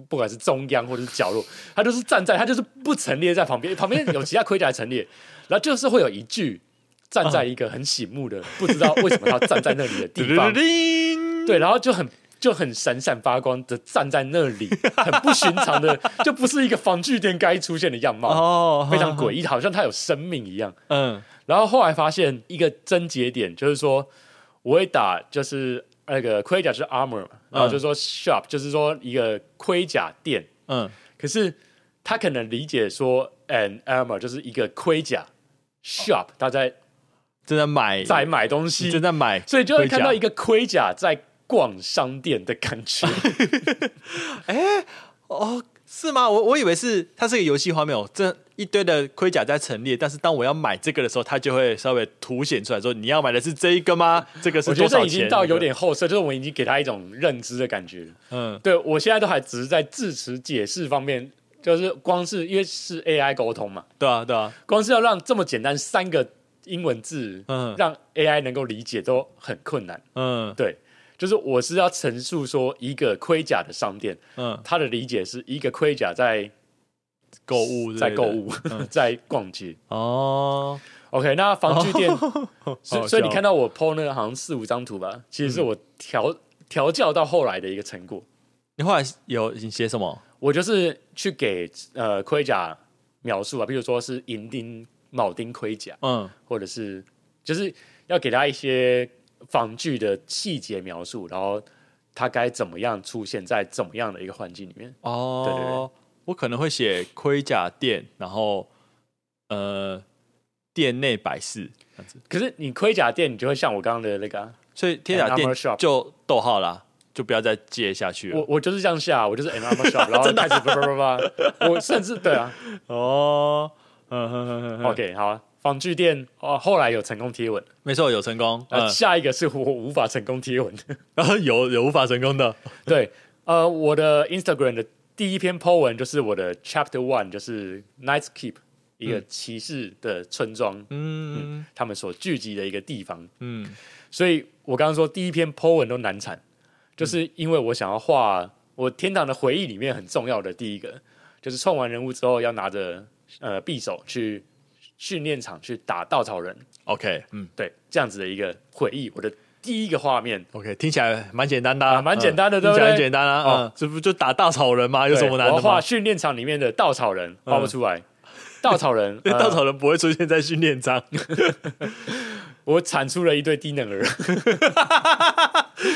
Speaker 2: 不管是中央或者是角落，他就是站在，他就是不陈列在旁边，旁边有其他盔甲陈列，然后就是会有一句站在一个很醒目的，不知道为什么他站在那里的地方，
Speaker 1: 叮。
Speaker 2: 对，然后就很。就很闪闪发光的站在那里，很不寻常的，就不是一个防具店该出现的样貌，
Speaker 1: 哦，
Speaker 2: 非常诡异，好像他有生命一样。
Speaker 1: 嗯。
Speaker 2: 然后后来发现一个症结点，就是说我会打就是那个盔甲是 armor 嘛，然后就说 shop 就是说一个盔甲店，
Speaker 1: 嗯。
Speaker 2: 可是他可能理解说 an armor 就是一个盔甲 shop，他在
Speaker 1: 正在买，
Speaker 2: 在买东西。
Speaker 1: 正，在买，
Speaker 2: 所以就会看到一个盔甲在逛商店的感觉。
Speaker 1: 哎哦，是吗？我我以为是它是个游戏画面哦，这一堆的盔甲在陈列，但是当我要买这个的时候，它就会稍微凸显出来说你要买的是这一个吗？这个是
Speaker 2: 我觉得
Speaker 1: 多少钱？
Speaker 2: 这已经到有点后设，就是我们已经给他一种认知的感觉。
Speaker 1: 嗯
Speaker 2: 对我现在都还只是在字词解释方面，就是光是因为是 AI 沟通嘛，
Speaker 1: 对啊对啊，
Speaker 2: 光是要让这么简单三个英文字，
Speaker 1: 嗯
Speaker 2: 让 AI 能够理解都很困难。
Speaker 1: 嗯
Speaker 2: 对，就是我是要陈述说一个盔甲的商店，
Speaker 1: 嗯，
Speaker 2: 他的理解是一个盔甲在
Speaker 1: 购物
Speaker 2: 在购物，在逛街。
Speaker 1: 哦
Speaker 2: ，OK，那防具店，所所以你看到我 PO 那个好像四五张图吧，其实是我调调教到后来的一个成果。
Speaker 1: 你后来有你写什么？
Speaker 2: 我就是去给呃盔甲描述啊，比如说是银钉、铆钉盔甲，
Speaker 1: 嗯
Speaker 2: 或者是就是要给他一些防具的细节描述，然后它该怎么样出现在怎么样的一个环境里面。
Speaker 1: 哦，
Speaker 2: 对对对
Speaker 1: 我可能会写盔甲店，然后呃店内摆饰这样子，
Speaker 2: 可是你盔甲店，你就会像我刚刚的那个啊、
Speaker 1: 所以天甲店就逗号啦，就不要再接下去了。
Speaker 2: 我我就是这样下，我就是 an armor shop，然后开始叭叭叭叭，我甚至对啊。
Speaker 1: 哦，嗯哼哼
Speaker 2: ，OK 好啊，防具店哦，后来有成功贴文，
Speaker 1: 没错，有成功，
Speaker 2: 呃，
Speaker 1: 嗯，
Speaker 2: 下一个是我无法成功贴文。的，
Speaker 1: 然后有有无法成功的，
Speaker 2: 对，呃，我的 Instagram 的第一篇 po 文就是我的 Chapter One，就是 Night's Keep 一个骑士的村庄，
Speaker 1: 嗯。
Speaker 2: 他们所聚集的一个地方。
Speaker 1: 嗯。
Speaker 2: 所以我刚刚说第一篇 po 文都难产，就是因为我想要画我天堂的回忆里面很重要的第一个，就是创完人物之后要拿着呃匕首去训练场去打稻草人
Speaker 1: ，，OK，嗯
Speaker 2: 对，这样子的一个回忆，我的第一个画面。
Speaker 1: ，OK，听起来蛮简单的啊，
Speaker 2: 啊蛮简单的
Speaker 1: 嗯听起来
Speaker 2: 对不对
Speaker 1: 很简单啊，这不就打稻草人吗？有什么难的吗？
Speaker 2: 画训练场里面的稻草人，画不出来。稻草人，呃
Speaker 1: 稻草人不会出现在训练场，
Speaker 2: 我产出了一堆低能儿，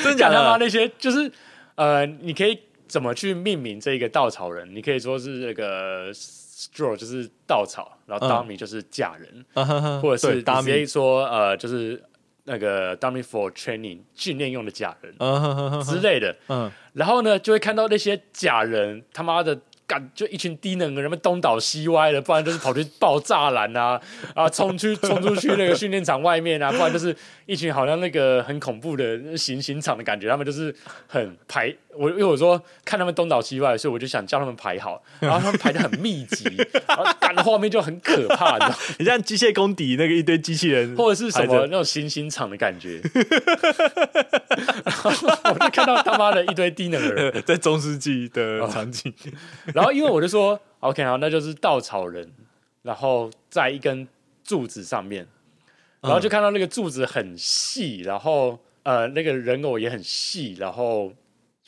Speaker 1: 真假的？
Speaker 2: 那些就是呃，你可以怎么去命名这一个稻草人？你可以说是这个 straw 就是稻草，然后
Speaker 1: 嗯。
Speaker 2: Dummy 就是假人，或者是直接
Speaker 1: 米，
Speaker 2: 说呃，就是那个 dummy for training 训练用的假人之类的。
Speaker 1: 嗯，
Speaker 2: 然后呢，就会看到那些假人他妈的干，就一群低能的人们东倒西歪的，不然就是跑去爆栅栏啊，啊，冲去 冲出去那个训练场外面啊，不然就是一群好像那个很恐怖的行刑场的感觉，他们就是很排。我因为我说看他们东倒西歪，所以我就想叫他们排好，然后他们排的很密集，然后赶的画面就很可怕，你知道？
Speaker 1: 你像机械工底那个一堆机器人，
Speaker 2: 或者是什么那种行刑场的感觉，然后我就看到他妈的一堆低能的人。
Speaker 1: 在中世纪
Speaker 2: 哦
Speaker 1: 的场景，
Speaker 2: 然后因为我就说 OK 好，那就是稻草人，然后在一根柱子上面，然后就看到那个柱子很细，然后呃那个人偶也很细，然后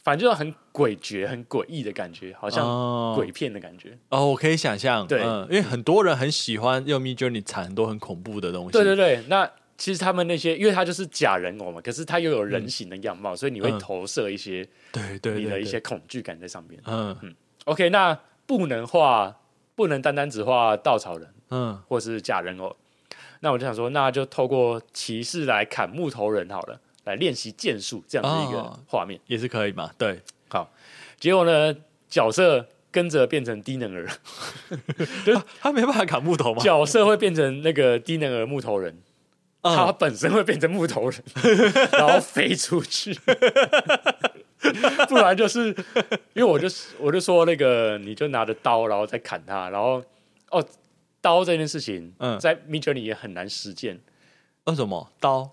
Speaker 2: 反正就很诡谲、很诡异的感觉，好像
Speaker 1: 哦。
Speaker 2: 鬼片的感觉。
Speaker 1: 哦，我可以想象，
Speaker 2: 对
Speaker 1: 嗯，因为很多人很喜欢用 Me Journey 产很多很恐怖的东西，
Speaker 2: 对对对，那其实他们那些，因为他就是假人偶嘛，可是他又有人形的样貌，所以你会
Speaker 1: 嗯。
Speaker 2: 投射一些
Speaker 1: 对对对，
Speaker 2: 你的一些恐惧感在上面。
Speaker 1: 嗯。
Speaker 2: 嗯 OK，那不能画，不能单单只画稻草人。
Speaker 1: 嗯
Speaker 2: 或是假人偶。那我就想说，那就透过骑士来砍木头人好了，来练习剑术这样的一个
Speaker 1: 哦
Speaker 2: 画面。
Speaker 1: 也是可以嘛，对，好
Speaker 2: 结果呢，角色跟着变成低能儿，
Speaker 1: 他没办法砍木头吗？
Speaker 2: 角色会变成那个低能儿木头人，他
Speaker 1: 嗯，
Speaker 2: 本身会变成木头人，然后飞出去。不然就是因为我就我就说那个你就拿着刀，然后再砍他，然后哦刀这件事情，
Speaker 1: 嗯。
Speaker 2: 在 Mid Journey 也很难实践。
Speaker 1: 为什么？刀？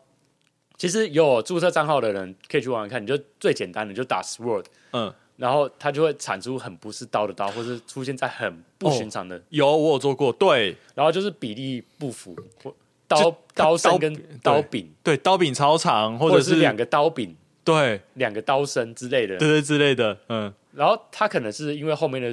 Speaker 2: 其实有注册账号的人可以去玩玩看，你就最简单的你就打 sword，
Speaker 1: 嗯，
Speaker 2: 然后它就会产出很不是刀的刀，或是出现在很不寻常的，
Speaker 1: 有我有做过，对。
Speaker 2: 然后就是比例不符，或刀刀身跟刀柄，
Speaker 1: 对，刀柄超长，或者是
Speaker 2: 或者是两个刀柄、
Speaker 1: 对
Speaker 2: 两个刀身之类的。
Speaker 1: 对对之类的，嗯
Speaker 2: 然后他可能是因为后面的，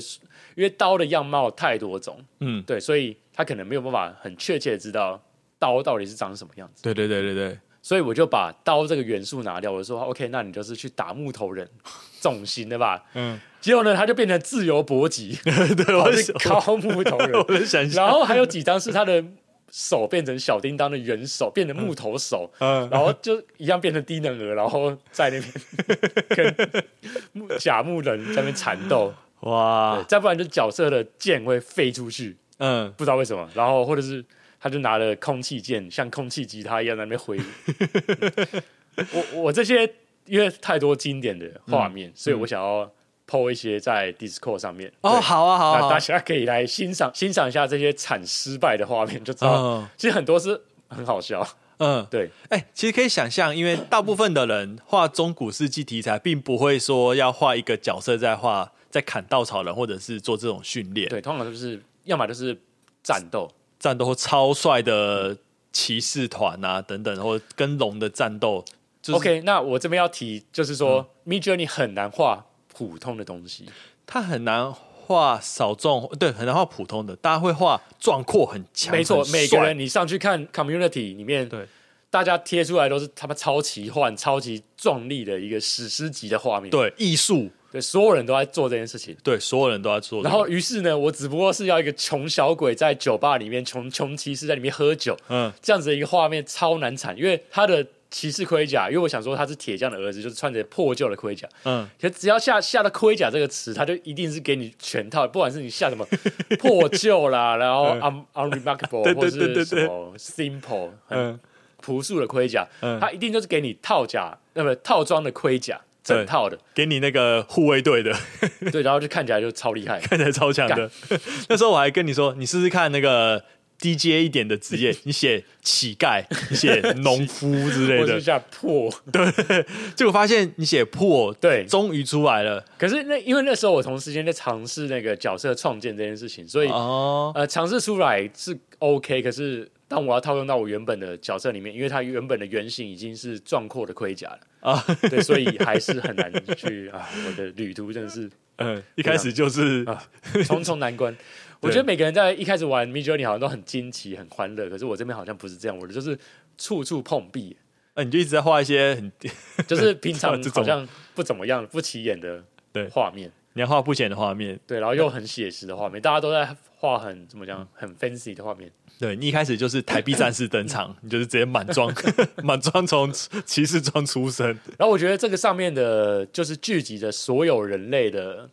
Speaker 2: 因为刀的样貌太多种，
Speaker 1: 嗯，
Speaker 2: 对，所以他可能没有办法很确切的知道刀到底是长什么样子。
Speaker 1: 对对对对对，
Speaker 2: 所以我就把刀这个元素拿掉，我就说 OK，那你就是去打木头人，重型的吧。
Speaker 1: 嗯，
Speaker 2: 结果呢，他就变成自由搏击，
Speaker 1: 对，我
Speaker 2: 是敲木头人。
Speaker 1: 我在想象，
Speaker 2: 然后还有几张是他的手变成小叮当的元手，变成木头手，
Speaker 1: 嗯，
Speaker 2: 然后就一样变成低能儿，然后在那边 跟木假木人在那边缠斗。
Speaker 1: 哇，
Speaker 2: 再不然就角色的剑会飞出去，
Speaker 1: 嗯，
Speaker 2: 不知道为什么，然后或者是他就拿了空气剑，像空气吉他一样在那边挥。我我这些因为太多经典的画面，所以我想要 PO 一些在 Discord 上面。
Speaker 1: 哦，好啊好啊
Speaker 2: 大家可以来欣赏欣赏一下这些惨失败的画面，就知道、
Speaker 1: 嗯
Speaker 2: 其实很多是很好笑。
Speaker 1: 嗯，
Speaker 2: 对，
Speaker 1: 哎、其实可以想象，因为大部分的人画中古世纪题材，并不会说要画一个角色在画在砍稻草人，或者是做这种训练，
Speaker 2: 对，通常就是要么就是战斗，
Speaker 1: 战斗或超帅的骑士团啊等等，或者跟龙的战斗，就是
Speaker 2: OK，那我这边要提就是说、m i d Journey 很难画普通的东西，
Speaker 1: 他很难画少众，对，很难画普通的，大家会画壮阔很强，
Speaker 2: 没错，每个人你上去看 Community 里面，
Speaker 1: 对，
Speaker 2: 大家贴出来都是他们超奇幻、超级壮丽的一个史诗级的画面，
Speaker 1: 对艺术，
Speaker 2: 对，所有人都在做这件事情。
Speaker 1: 对，所有人都在做这个、
Speaker 2: 然后，于是呢，我只不过是要一个穷小鬼在酒吧里面，穷穷骑士在里面喝酒，
Speaker 1: 嗯，
Speaker 2: 这样子的一个画面超难产，因为他的骑士盔甲，因为我想说他是铁匠的儿子，就是穿着破旧的盔甲，
Speaker 1: 嗯，
Speaker 2: 可只要下下了盔甲这个词，他就一定是给你全套，不管是你下什么 破旧啦，然后 un unremarkable
Speaker 1: 对
Speaker 2: 或是什么 simple 很
Speaker 1: 嗯。
Speaker 2: 朴素的盔甲，
Speaker 1: 嗯。
Speaker 2: 他一定就是给你套甲，那么套装的盔甲，整套的，
Speaker 1: 给你那个护卫队的，
Speaker 2: 对，然后就看起来就超厉害。
Speaker 1: 看起来超强的。那时候我还跟你说，你试试看那个 DJ 一点的职业，你写乞丐，你写农夫之类的
Speaker 2: 下破，
Speaker 1: 结果发现你写破，
Speaker 2: 对
Speaker 1: 终于出来了。
Speaker 2: 可是那因为那时候我同时间在尝试那个角色创建这件事情，所以、
Speaker 1: 哦，
Speaker 2: 呃尝试出来是 OK。可是当我要套用到我原本的角色里面，因为它原本的原型已经是壮阔的盔甲了
Speaker 1: 啊，
Speaker 2: 对，所以还是很难去啊。我的旅途真的是
Speaker 1: 嗯，一开始就是
Speaker 2: 啊重重难关。我觉得每个人在一开始玩 m i d Journey 好像都很惊奇、很欢乐，可是我这边好像不是这样，我的就是处处碰壁，
Speaker 1: 呃，你就一直在画一些很，
Speaker 2: 就是平常 好像不怎么样、不起眼的
Speaker 1: 对
Speaker 2: 画面。
Speaker 1: 你要画不起眼的画面。
Speaker 2: 对，然后又很写实的画面，大家都在画很怎么讲，很 fancy 的画面。
Speaker 1: 对你一开始就是台币战士登场，你就是直接满装满装从骑士装出身。
Speaker 2: 然后我觉得这个上面的，就是聚集着所有人类的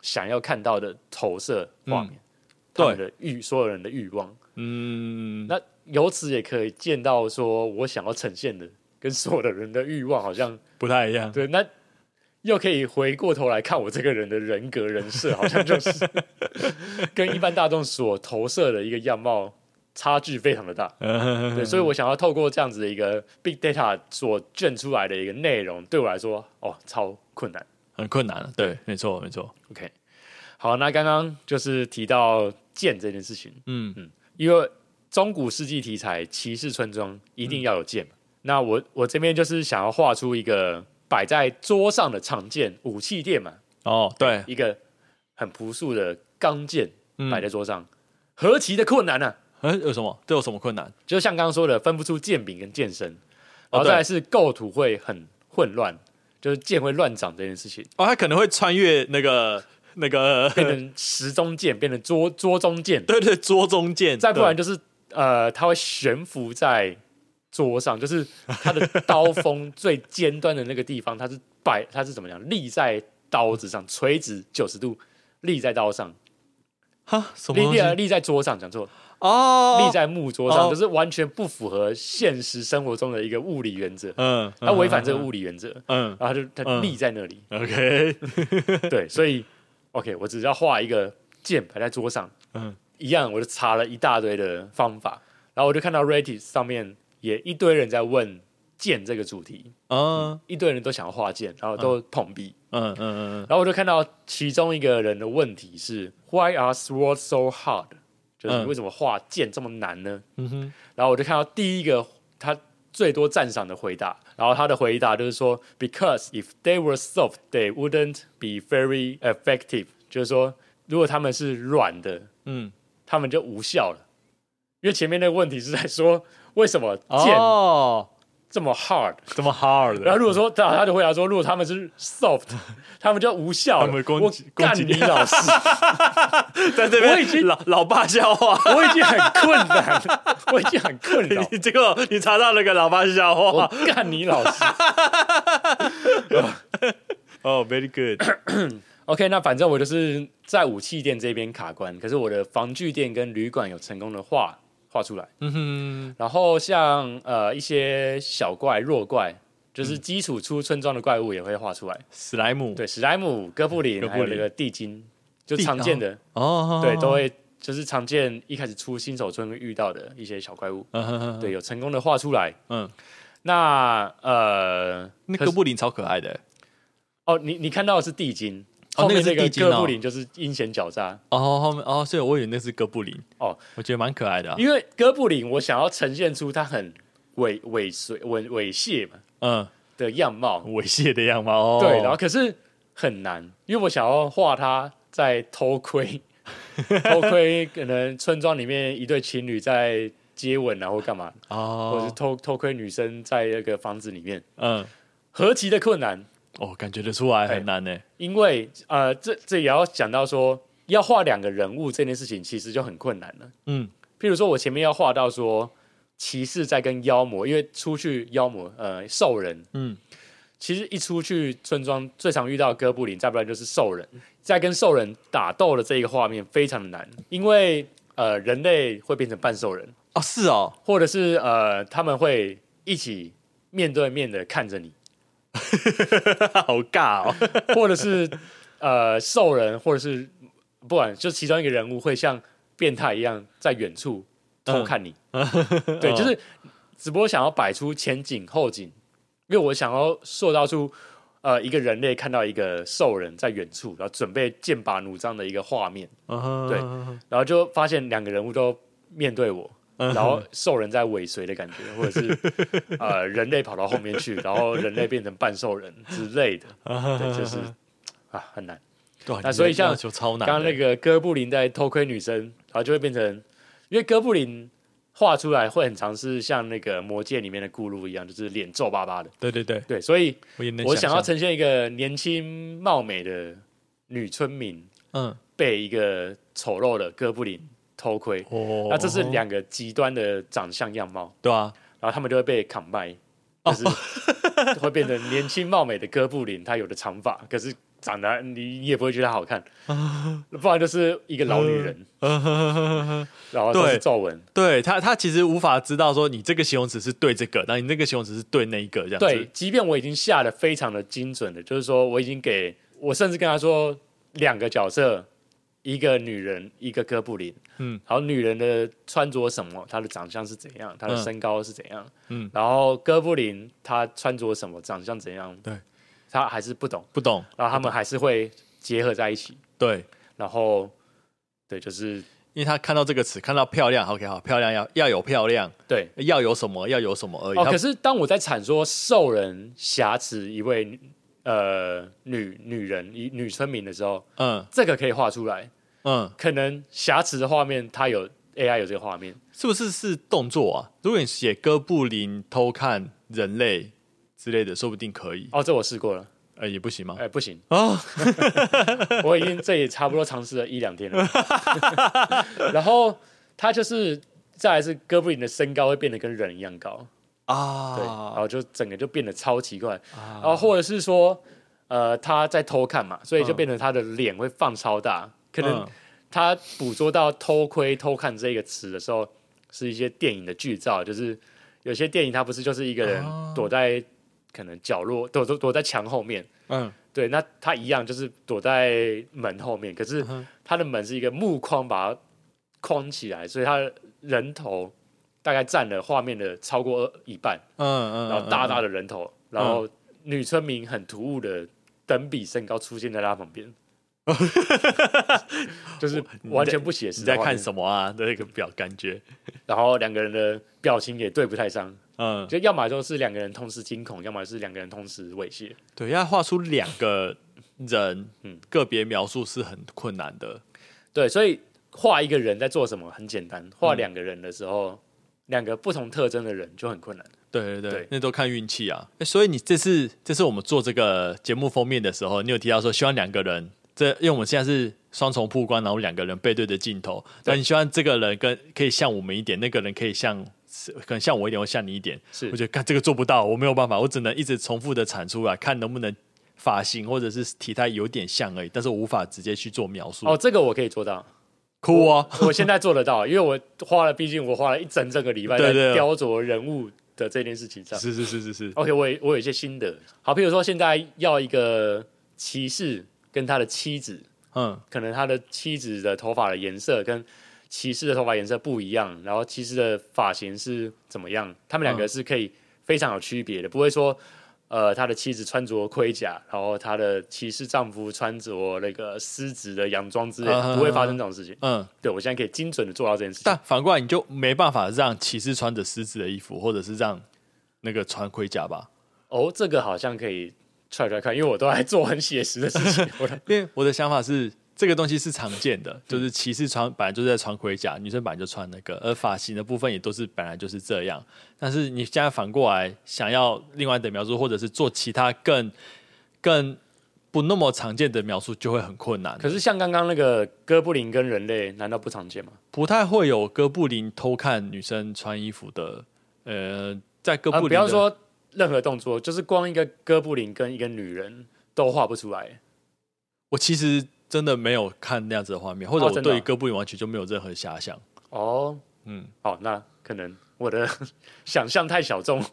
Speaker 2: 想要看到的投射画面，他们的欲，所有人的欲望。
Speaker 1: 嗯，
Speaker 2: 那由此也可以见到，说我想要呈现的，跟所有的人的欲望好像
Speaker 1: 不太一样。
Speaker 2: 对。那又可以回过头来看我这个人的人格人设，好像就是 跟一般大众所投射的一个样貌差距非常的大。
Speaker 1: 嗯
Speaker 2: 对，所以我想要透过这样子的一个 big data 所卷出来的一个内容，对我来说，哦，超困难。
Speaker 1: 很困难了。对，没错，没错。
Speaker 2: OK，好，那刚刚就是提到剑这件事情，
Speaker 1: 嗯嗯
Speaker 2: 因为中古世纪题材骑士村庄一定要有剑嘛。那我我这边就是想要画出一个摆在桌上的长剑武器店嘛，
Speaker 1: 哦，对，
Speaker 2: 一个很朴素的钢剑
Speaker 1: 嗯
Speaker 2: 摆在桌上，何其的困难呢、啊！
Speaker 1: 呃，有什么？这有什么困难？
Speaker 2: 就像刚刚说的，分不出剑柄跟剑身，然后再来是构图会很混乱，就是剑会乱长这件事情，
Speaker 1: 哦，它可能会穿越那个那个，
Speaker 2: 变成时钟剑，变成桌桌中剑，
Speaker 1: 对对，桌中剑，
Speaker 2: 再不然就是呃，它会悬浮在桌上，就是它的刀锋最尖端的那个地方，它是摆，它是怎么讲，立在刀子上，垂直九十度立在刀上，
Speaker 1: 哈什么
Speaker 2: 立立立在桌上，讲错，
Speaker 1: 哦，
Speaker 2: 立在木桌上，
Speaker 1: 哦。
Speaker 2: 就是完全不符合现实生活中的一个物理原则，
Speaker 1: 嗯，
Speaker 2: 它违反这个物理原则，
Speaker 1: 嗯。
Speaker 2: 然后它就它
Speaker 1: 嗯。
Speaker 2: 立在那里
Speaker 1: ，，OK，
Speaker 2: 对，所以 OK，我只要画一个剑摆在桌上，
Speaker 1: 嗯。
Speaker 2: 一样，我就查了一大堆的方法，然后我就看到 Reddit 上面也一堆人在问剑这个主题，
Speaker 1: 嗯
Speaker 2: 一堆人都想要画剑，然后都碰壁，
Speaker 1: 嗯嗯嗯
Speaker 2: 然后我就看到其中一个人的问题是 Why are swords so hard？就是为什么画剑这么难呢？
Speaker 1: 嗯哼，
Speaker 2: 然后我就看到第一个他最多赞赏的回答，然后他的回答就是说，Because if they were soft, they wouldn't be very effective。就是说，如果他们是软的，
Speaker 1: 嗯，
Speaker 2: 他们就无效了。因为前面那个问题是在说，为什么剑
Speaker 1: 哦，
Speaker 2: 这么 hard？、
Speaker 1: 这么 hard，
Speaker 2: 然后如果说他他就回答说，如果他们是 soft，他们就无效了。
Speaker 1: 他们攻
Speaker 2: 我
Speaker 1: 击攻击
Speaker 2: 干你老师，
Speaker 1: 在这边
Speaker 2: 我已经
Speaker 1: 老老爸笑话，
Speaker 2: 我已经很困难了，我已经很困扰。
Speaker 1: 结果你查到那个老爸笑
Speaker 2: 我
Speaker 1: 话，
Speaker 2: 干你老师。
Speaker 1: 哦，very
Speaker 2: good，OK，那反正我就是在武器店这边卡关，可是我的防具店跟旅馆有成功的画画出来。
Speaker 1: 嗯哼，
Speaker 2: 然后像呃一些小怪、弱怪，就是基础出村庄的怪物也会画出来。
Speaker 1: 史莱姆，
Speaker 2: 对，史莱姆、哥布林，
Speaker 1: 哥布林。
Speaker 2: 还有那个地精，就常见的，
Speaker 1: 哦，
Speaker 2: 对，都会就是常见一开始出新手村会遇到的一些小怪物，
Speaker 1: 嗯哼哼，
Speaker 2: 对，有成功的画出来。
Speaker 1: 嗯，
Speaker 2: 那呃，
Speaker 1: 那哥布林超可爱的，
Speaker 2: 哦，你你看到的是地精。
Speaker 1: 哦那个是
Speaker 2: 后面那个
Speaker 1: 地精哦
Speaker 2: 哥布林就是阴险狡诈，
Speaker 1: 哦，后面哦，所以我以为那是哥布林，
Speaker 2: 哦，
Speaker 1: 我觉得蛮可爱的啊，
Speaker 2: 因为哥布林我想要呈现出他很猥猥琐猥猥亵嘛，
Speaker 1: 嗯，
Speaker 2: 的样貌，
Speaker 1: 猥亵的样貌。哦、
Speaker 2: 对，然后可是很难，因为我想要画他在偷窥，偷窥可能村庄里面一对情侣在接吻啊，或干嘛，哦。或者是
Speaker 1: 哦，
Speaker 2: 偷偷窥女生在那个房子里面，
Speaker 1: 嗯，
Speaker 2: 何其的困难。
Speaker 1: 哦，感觉得出来很难呢。
Speaker 2: 因为呃，这这也要讲到说，要画两个人物这件事情，其实就很困难了。
Speaker 1: 嗯，
Speaker 2: 譬如说，我前面要画到说，骑士在跟妖魔，因为出去妖魔呃兽人，
Speaker 1: 嗯，
Speaker 2: 其实一出去村庄最常遇到哥布林，再不然就是兽人，在跟兽人打斗的这一个画面非常的难，因为呃人类会变成半兽人，
Speaker 1: 哦，是哦，
Speaker 2: 或者是呃他们会一起面对面的看着你，
Speaker 1: 好尬哦。
Speaker 2: 或者是呃兽人，或者是不管就其中一个人物会像变态一样在远处偷看你，对，就是只不过想要摆出前景后景，因为我想要塑造出呃一个人类看到一个兽人在远处，然后准备剑拔弩张的一个画面，
Speaker 1: 嗯
Speaker 2: 对然后就发现两个人物都面对我。
Speaker 1: 嗯
Speaker 2: 然后兽人在尾随的感觉，或者是 呃人类跑到后面去，然后人类变成半兽人之类的，对，就是啊很难。那所以像。刚刚那个哥布林在偷窥女生，然后就会变成，因为哥布林画出来会很常是像那个魔界里面的咕噜一样，就是脸皱巴巴的。
Speaker 1: 对对对，
Speaker 2: 对，所以
Speaker 1: 我
Speaker 2: 想要呈现一个年轻貌美的女村民
Speaker 1: 嗯，
Speaker 2: 被一个丑陋的哥布林偷窥，
Speaker 1: 哦，
Speaker 2: 那这是两个极端的长相样貌，
Speaker 1: 对啊，
Speaker 2: 然后他们就会被砍败，
Speaker 1: 哦。
Speaker 2: 就是 会变成年轻貌美的哥布林，他有的长发，可是长得你你也不会觉得他好看，不然就是一个老女人，然后皱纹。
Speaker 1: 对他他其实无法知道说你这个形容词是对这个，那你那个形容词是对那一个这样子。
Speaker 2: 对，即便我已经下的非常的精准了，就是说我已经给我甚至跟他说两个角色，一个女人，一个哥布林，
Speaker 1: 嗯，
Speaker 2: 然后女人的穿着什么，她的长相是怎样，她的
Speaker 1: 嗯
Speaker 2: 身高是怎样，
Speaker 1: 嗯，
Speaker 2: 然后哥布林她穿着什么，长相怎样，
Speaker 1: 对，
Speaker 2: 他还是不懂，
Speaker 1: 不懂，
Speaker 2: 然后他们还是会结合在一起，
Speaker 1: 对，
Speaker 2: 然后对，就是
Speaker 1: 因为他看到这个词，看到漂亮，OK，好，漂亮要要有漂亮，
Speaker 2: 对。
Speaker 1: 要有什么要有什么而已。
Speaker 2: 哦，可是当我在阐说兽人挟持一位呃女女人一女村民的时候，
Speaker 1: 嗯。
Speaker 2: 这个可以画出来。
Speaker 1: 嗯，
Speaker 2: 可能瑕疵的画面，它有 AI 有这个画面，
Speaker 1: 是不是是动作啊？如果你写哥布林偷看人类之类的，说不定可以。
Speaker 2: 哦，这我试过了，
Speaker 1: 呃，也不行吗？
Speaker 2: 哎、不行，
Speaker 1: 哦，
Speaker 2: 我已经这也差不多尝试了一两天了。然后他就是再来是哥布林的身高会变得跟人一样高，
Speaker 1: 啊，
Speaker 2: 对，然后就整个就变得超奇怪，然后或者是说，呃，他在偷看嘛，所以就变成他的脸会放超大，可能
Speaker 1: 嗯。
Speaker 2: 他捕捉到偷窥、偷看这个词的时候，是一些电影的剧照，就是有些电影它不是就是一个人
Speaker 1: 哦。
Speaker 2: 躲在可能角落，躲躲躲在墙后面，
Speaker 1: 嗯。
Speaker 2: 对，那他一样就是躲在门后面，可是他的门是一个木框把它框起来，所以他的人头大概占了画面的超过一半，
Speaker 1: 嗯嗯，
Speaker 2: 然后大大
Speaker 1: 的
Speaker 2: 的人头，然后女村民很突兀的等比身高出现在他旁边，就是完全不写实。
Speaker 1: 你在看什么啊？的 那个表感觉，
Speaker 2: 然后两个人的表情也对不太上，
Speaker 1: 嗯，
Speaker 2: 就要么就是两个人同时惊恐，要么是两个人同时猥亵。
Speaker 1: 对，要画出两个人，
Speaker 2: 嗯
Speaker 1: 个别描述是很困难的。
Speaker 2: 对，所以画一个人在做什么很简单，画
Speaker 1: 嗯
Speaker 2: 两个人的时候，两个不同特征的人就很困难。
Speaker 1: 对对对，
Speaker 2: 对
Speaker 1: 那都看运气啊。诶所以你这次这次我们做这个节目封面的时候，你有提到说希望两个人，这因为我们现在是双重曝光，然后两个人背对着镜头，那你希望这个人跟可以像我们一点，那个人可以像可能像我一点，或像你一点。
Speaker 2: 是
Speaker 1: 我觉得看这个做不到，我没有办法，我只能一直重复的产出来，看能不能发型或者是体态有点像而已，但是我无法直接去做描述。
Speaker 2: 哦，这个我可以做到，
Speaker 1: 酷哦，
Speaker 2: 我现在做得到，因为我花了，毕竟我花了一整整个礼拜在雕琢人物的这件事情上。
Speaker 1: 是是是是是
Speaker 2: ，OK，我有我有一些心得。好，譬如说现在要一个骑士跟他的妻子，
Speaker 1: 嗯
Speaker 2: 可能他的妻子的头发的颜色跟骑士的头发颜色不一样，然后骑士的发型是怎么样，他们两个
Speaker 1: 嗯
Speaker 2: 是可以非常有区别的，不会说。呃，他的妻子穿着盔甲，然后他的骑士丈夫穿着那个狮子的洋装之类，
Speaker 1: 嗯
Speaker 2: 不会发生这种事情。
Speaker 1: 嗯，
Speaker 2: 对我现在可以精准的做到这件事情。
Speaker 1: 但反过来你就没办法让骑士穿着狮子的衣服，或者是让那个穿盔甲吧？
Speaker 2: 哦，这个好像可以踹踹看，因为我都还做很写实的事情。我的
Speaker 1: 因为我的想法是，这个东西是常见的，就是骑士穿本来就是在穿盔甲，女生本来就穿那个，而发型的部分也都是本来就是这样。但是你现在反过来想要另外的描述，或者是做其他更更不那么常见的描述，就会很困难。
Speaker 2: 可是像刚刚那个哥布林跟人类，难道不常见吗？
Speaker 1: 不太会有哥布林偷看女生穿衣服的，呃，在哥布
Speaker 2: 啊，
Speaker 1: 林、
Speaker 2: 不要说任何动作，就是光一个哥布林跟一个女人都画不出来。
Speaker 1: 我其实真的没有看那样子的画面，或者我对哥布林完全就没有任何遐想。
Speaker 2: 哦，
Speaker 1: 嗯，
Speaker 2: 好，那可能我的 想象太小众。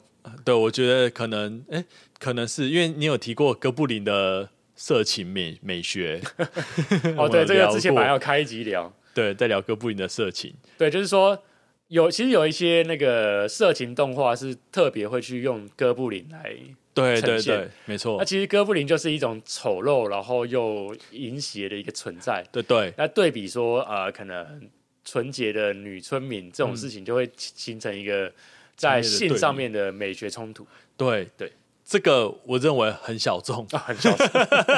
Speaker 1: 对，我觉得可能，哎、可能是因为你有提过哥布林的色情美美学，
Speaker 2: 哦，
Speaker 1: 我
Speaker 2: 对，这个之前
Speaker 1: 过
Speaker 2: 本来要开一集聊。
Speaker 1: 对，在聊哥布林的色情，
Speaker 2: 对，就是说有其实有一些那个色情动画是特别会去用哥布林来。
Speaker 1: 对对对，没错
Speaker 2: 那，其实哥布林就是一种丑陋，然后又淫邪的一个存在。
Speaker 1: 对对
Speaker 2: 那对比说，呃，可能纯洁的女村民这种事情，就会形成一个在性上面的美学冲突
Speaker 1: 对
Speaker 2: 对，
Speaker 1: 这个我认为很小众。
Speaker 2: 啊，很小众。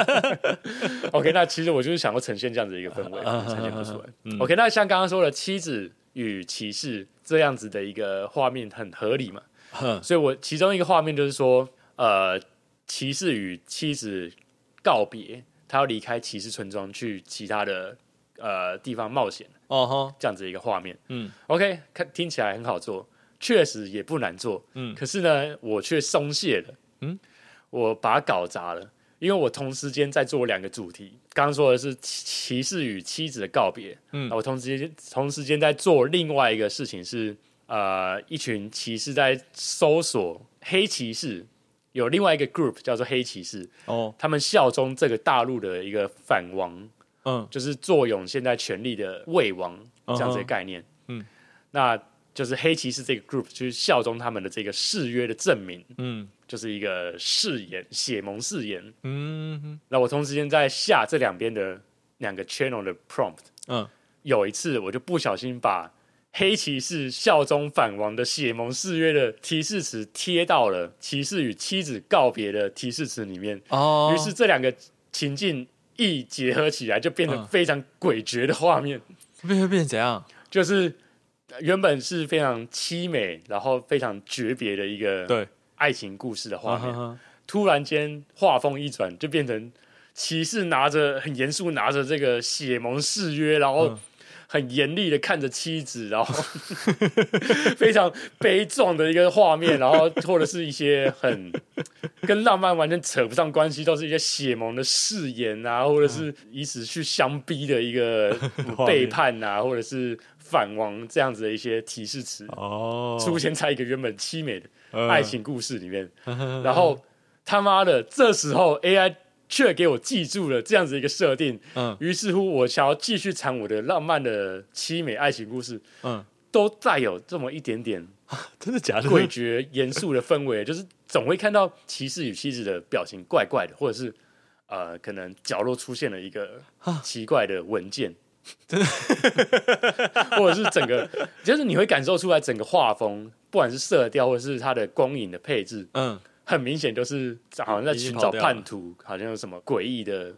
Speaker 2: OK，那其实我就是想要呈现这样子一个氛围，
Speaker 1: 啊
Speaker 2: 呈现不出来。
Speaker 1: 嗯
Speaker 2: OK，那像刚刚说的妻子与骑士这样子的一个画面很合理嘛？
Speaker 1: 哼，
Speaker 2: 所以我其中一个画面就是说，呃，骑士与妻子告别，他要离开骑士村庄去其他的呃地方冒险，
Speaker 1: 哦哈，
Speaker 2: 这样子一个画面。
Speaker 1: 嗯
Speaker 2: OK，看听起来很好做，确实也不难做。
Speaker 1: 嗯
Speaker 2: 可是呢，我却松懈了。
Speaker 1: 嗯，
Speaker 2: 我把它搞砸了，因为我同时间在做两个主题。刚刚说的是骑骑士与妻子的告别，
Speaker 1: 嗯。
Speaker 2: 我同时间同时间在做另外一个事情是，呃，一群骑士在搜索黑骑士，有另外一个 group 叫做黑骑士，
Speaker 1: 哦，
Speaker 2: 他们效忠这个大陆的一个反王，
Speaker 1: 嗯。
Speaker 2: 就是坐拥现在权力的魏王这样子的概念。
Speaker 1: 嗯，
Speaker 2: 那就是黑骑士这个 group 去效忠他们的这个誓约的证明，
Speaker 1: 嗯
Speaker 2: 就是一个誓言，血盟誓言。
Speaker 1: 嗯
Speaker 2: 那我同时间在下这两边的两个 channel 的 prompt，
Speaker 1: 嗯，
Speaker 2: 有一次我就不小心把黑骑士效忠反王的血盟誓约的提示词贴到了骑士与妻子告别的提示词里面，
Speaker 1: 哦，
Speaker 2: 于是这两个情境一结合起来，就变成
Speaker 1: 嗯
Speaker 2: 非常诡谲的画面。
Speaker 1: 会会变成怎样？
Speaker 2: 就是原本是非常凄美，然后非常诀别的一个
Speaker 1: 对，
Speaker 2: 爱情故事的画面，突然间画风一转，就变成骑士拿着很严肃拿着这个血盟誓约，然后
Speaker 1: 嗯。
Speaker 2: 很严厉的看着妻子，然后 非常悲壮的一个画面，然后或者是一些很 跟浪漫完全扯不上关系，都是一些血盟的誓言啊，或者是以此去相逼的一个 背叛啊，或者是反王这样子的一些提示词。
Speaker 1: 哦，
Speaker 2: 出现在一个原本凄美的
Speaker 1: 嗯
Speaker 2: 爱情故事里面，然后他妈的，这时候 AI 却给我记住了这样子一个设定，
Speaker 1: 嗯。
Speaker 2: 于是乎我想要继续讲我的浪漫的凄美爱情故事，
Speaker 1: 嗯，
Speaker 2: 都带有这么一点点
Speaker 1: 真的假的？
Speaker 2: 诡谲严肃的氛围，就是总会看到骑士与妻子的表情怪怪的，或者是呃，可能角落出现了一个奇怪的文件。真的，或者是整个，就是你会感受出来整个画风，不管是色调或者是它的光影的配置，
Speaker 1: 嗯，
Speaker 2: 很明显就是好像在寻找叛徒，好像有什么诡异的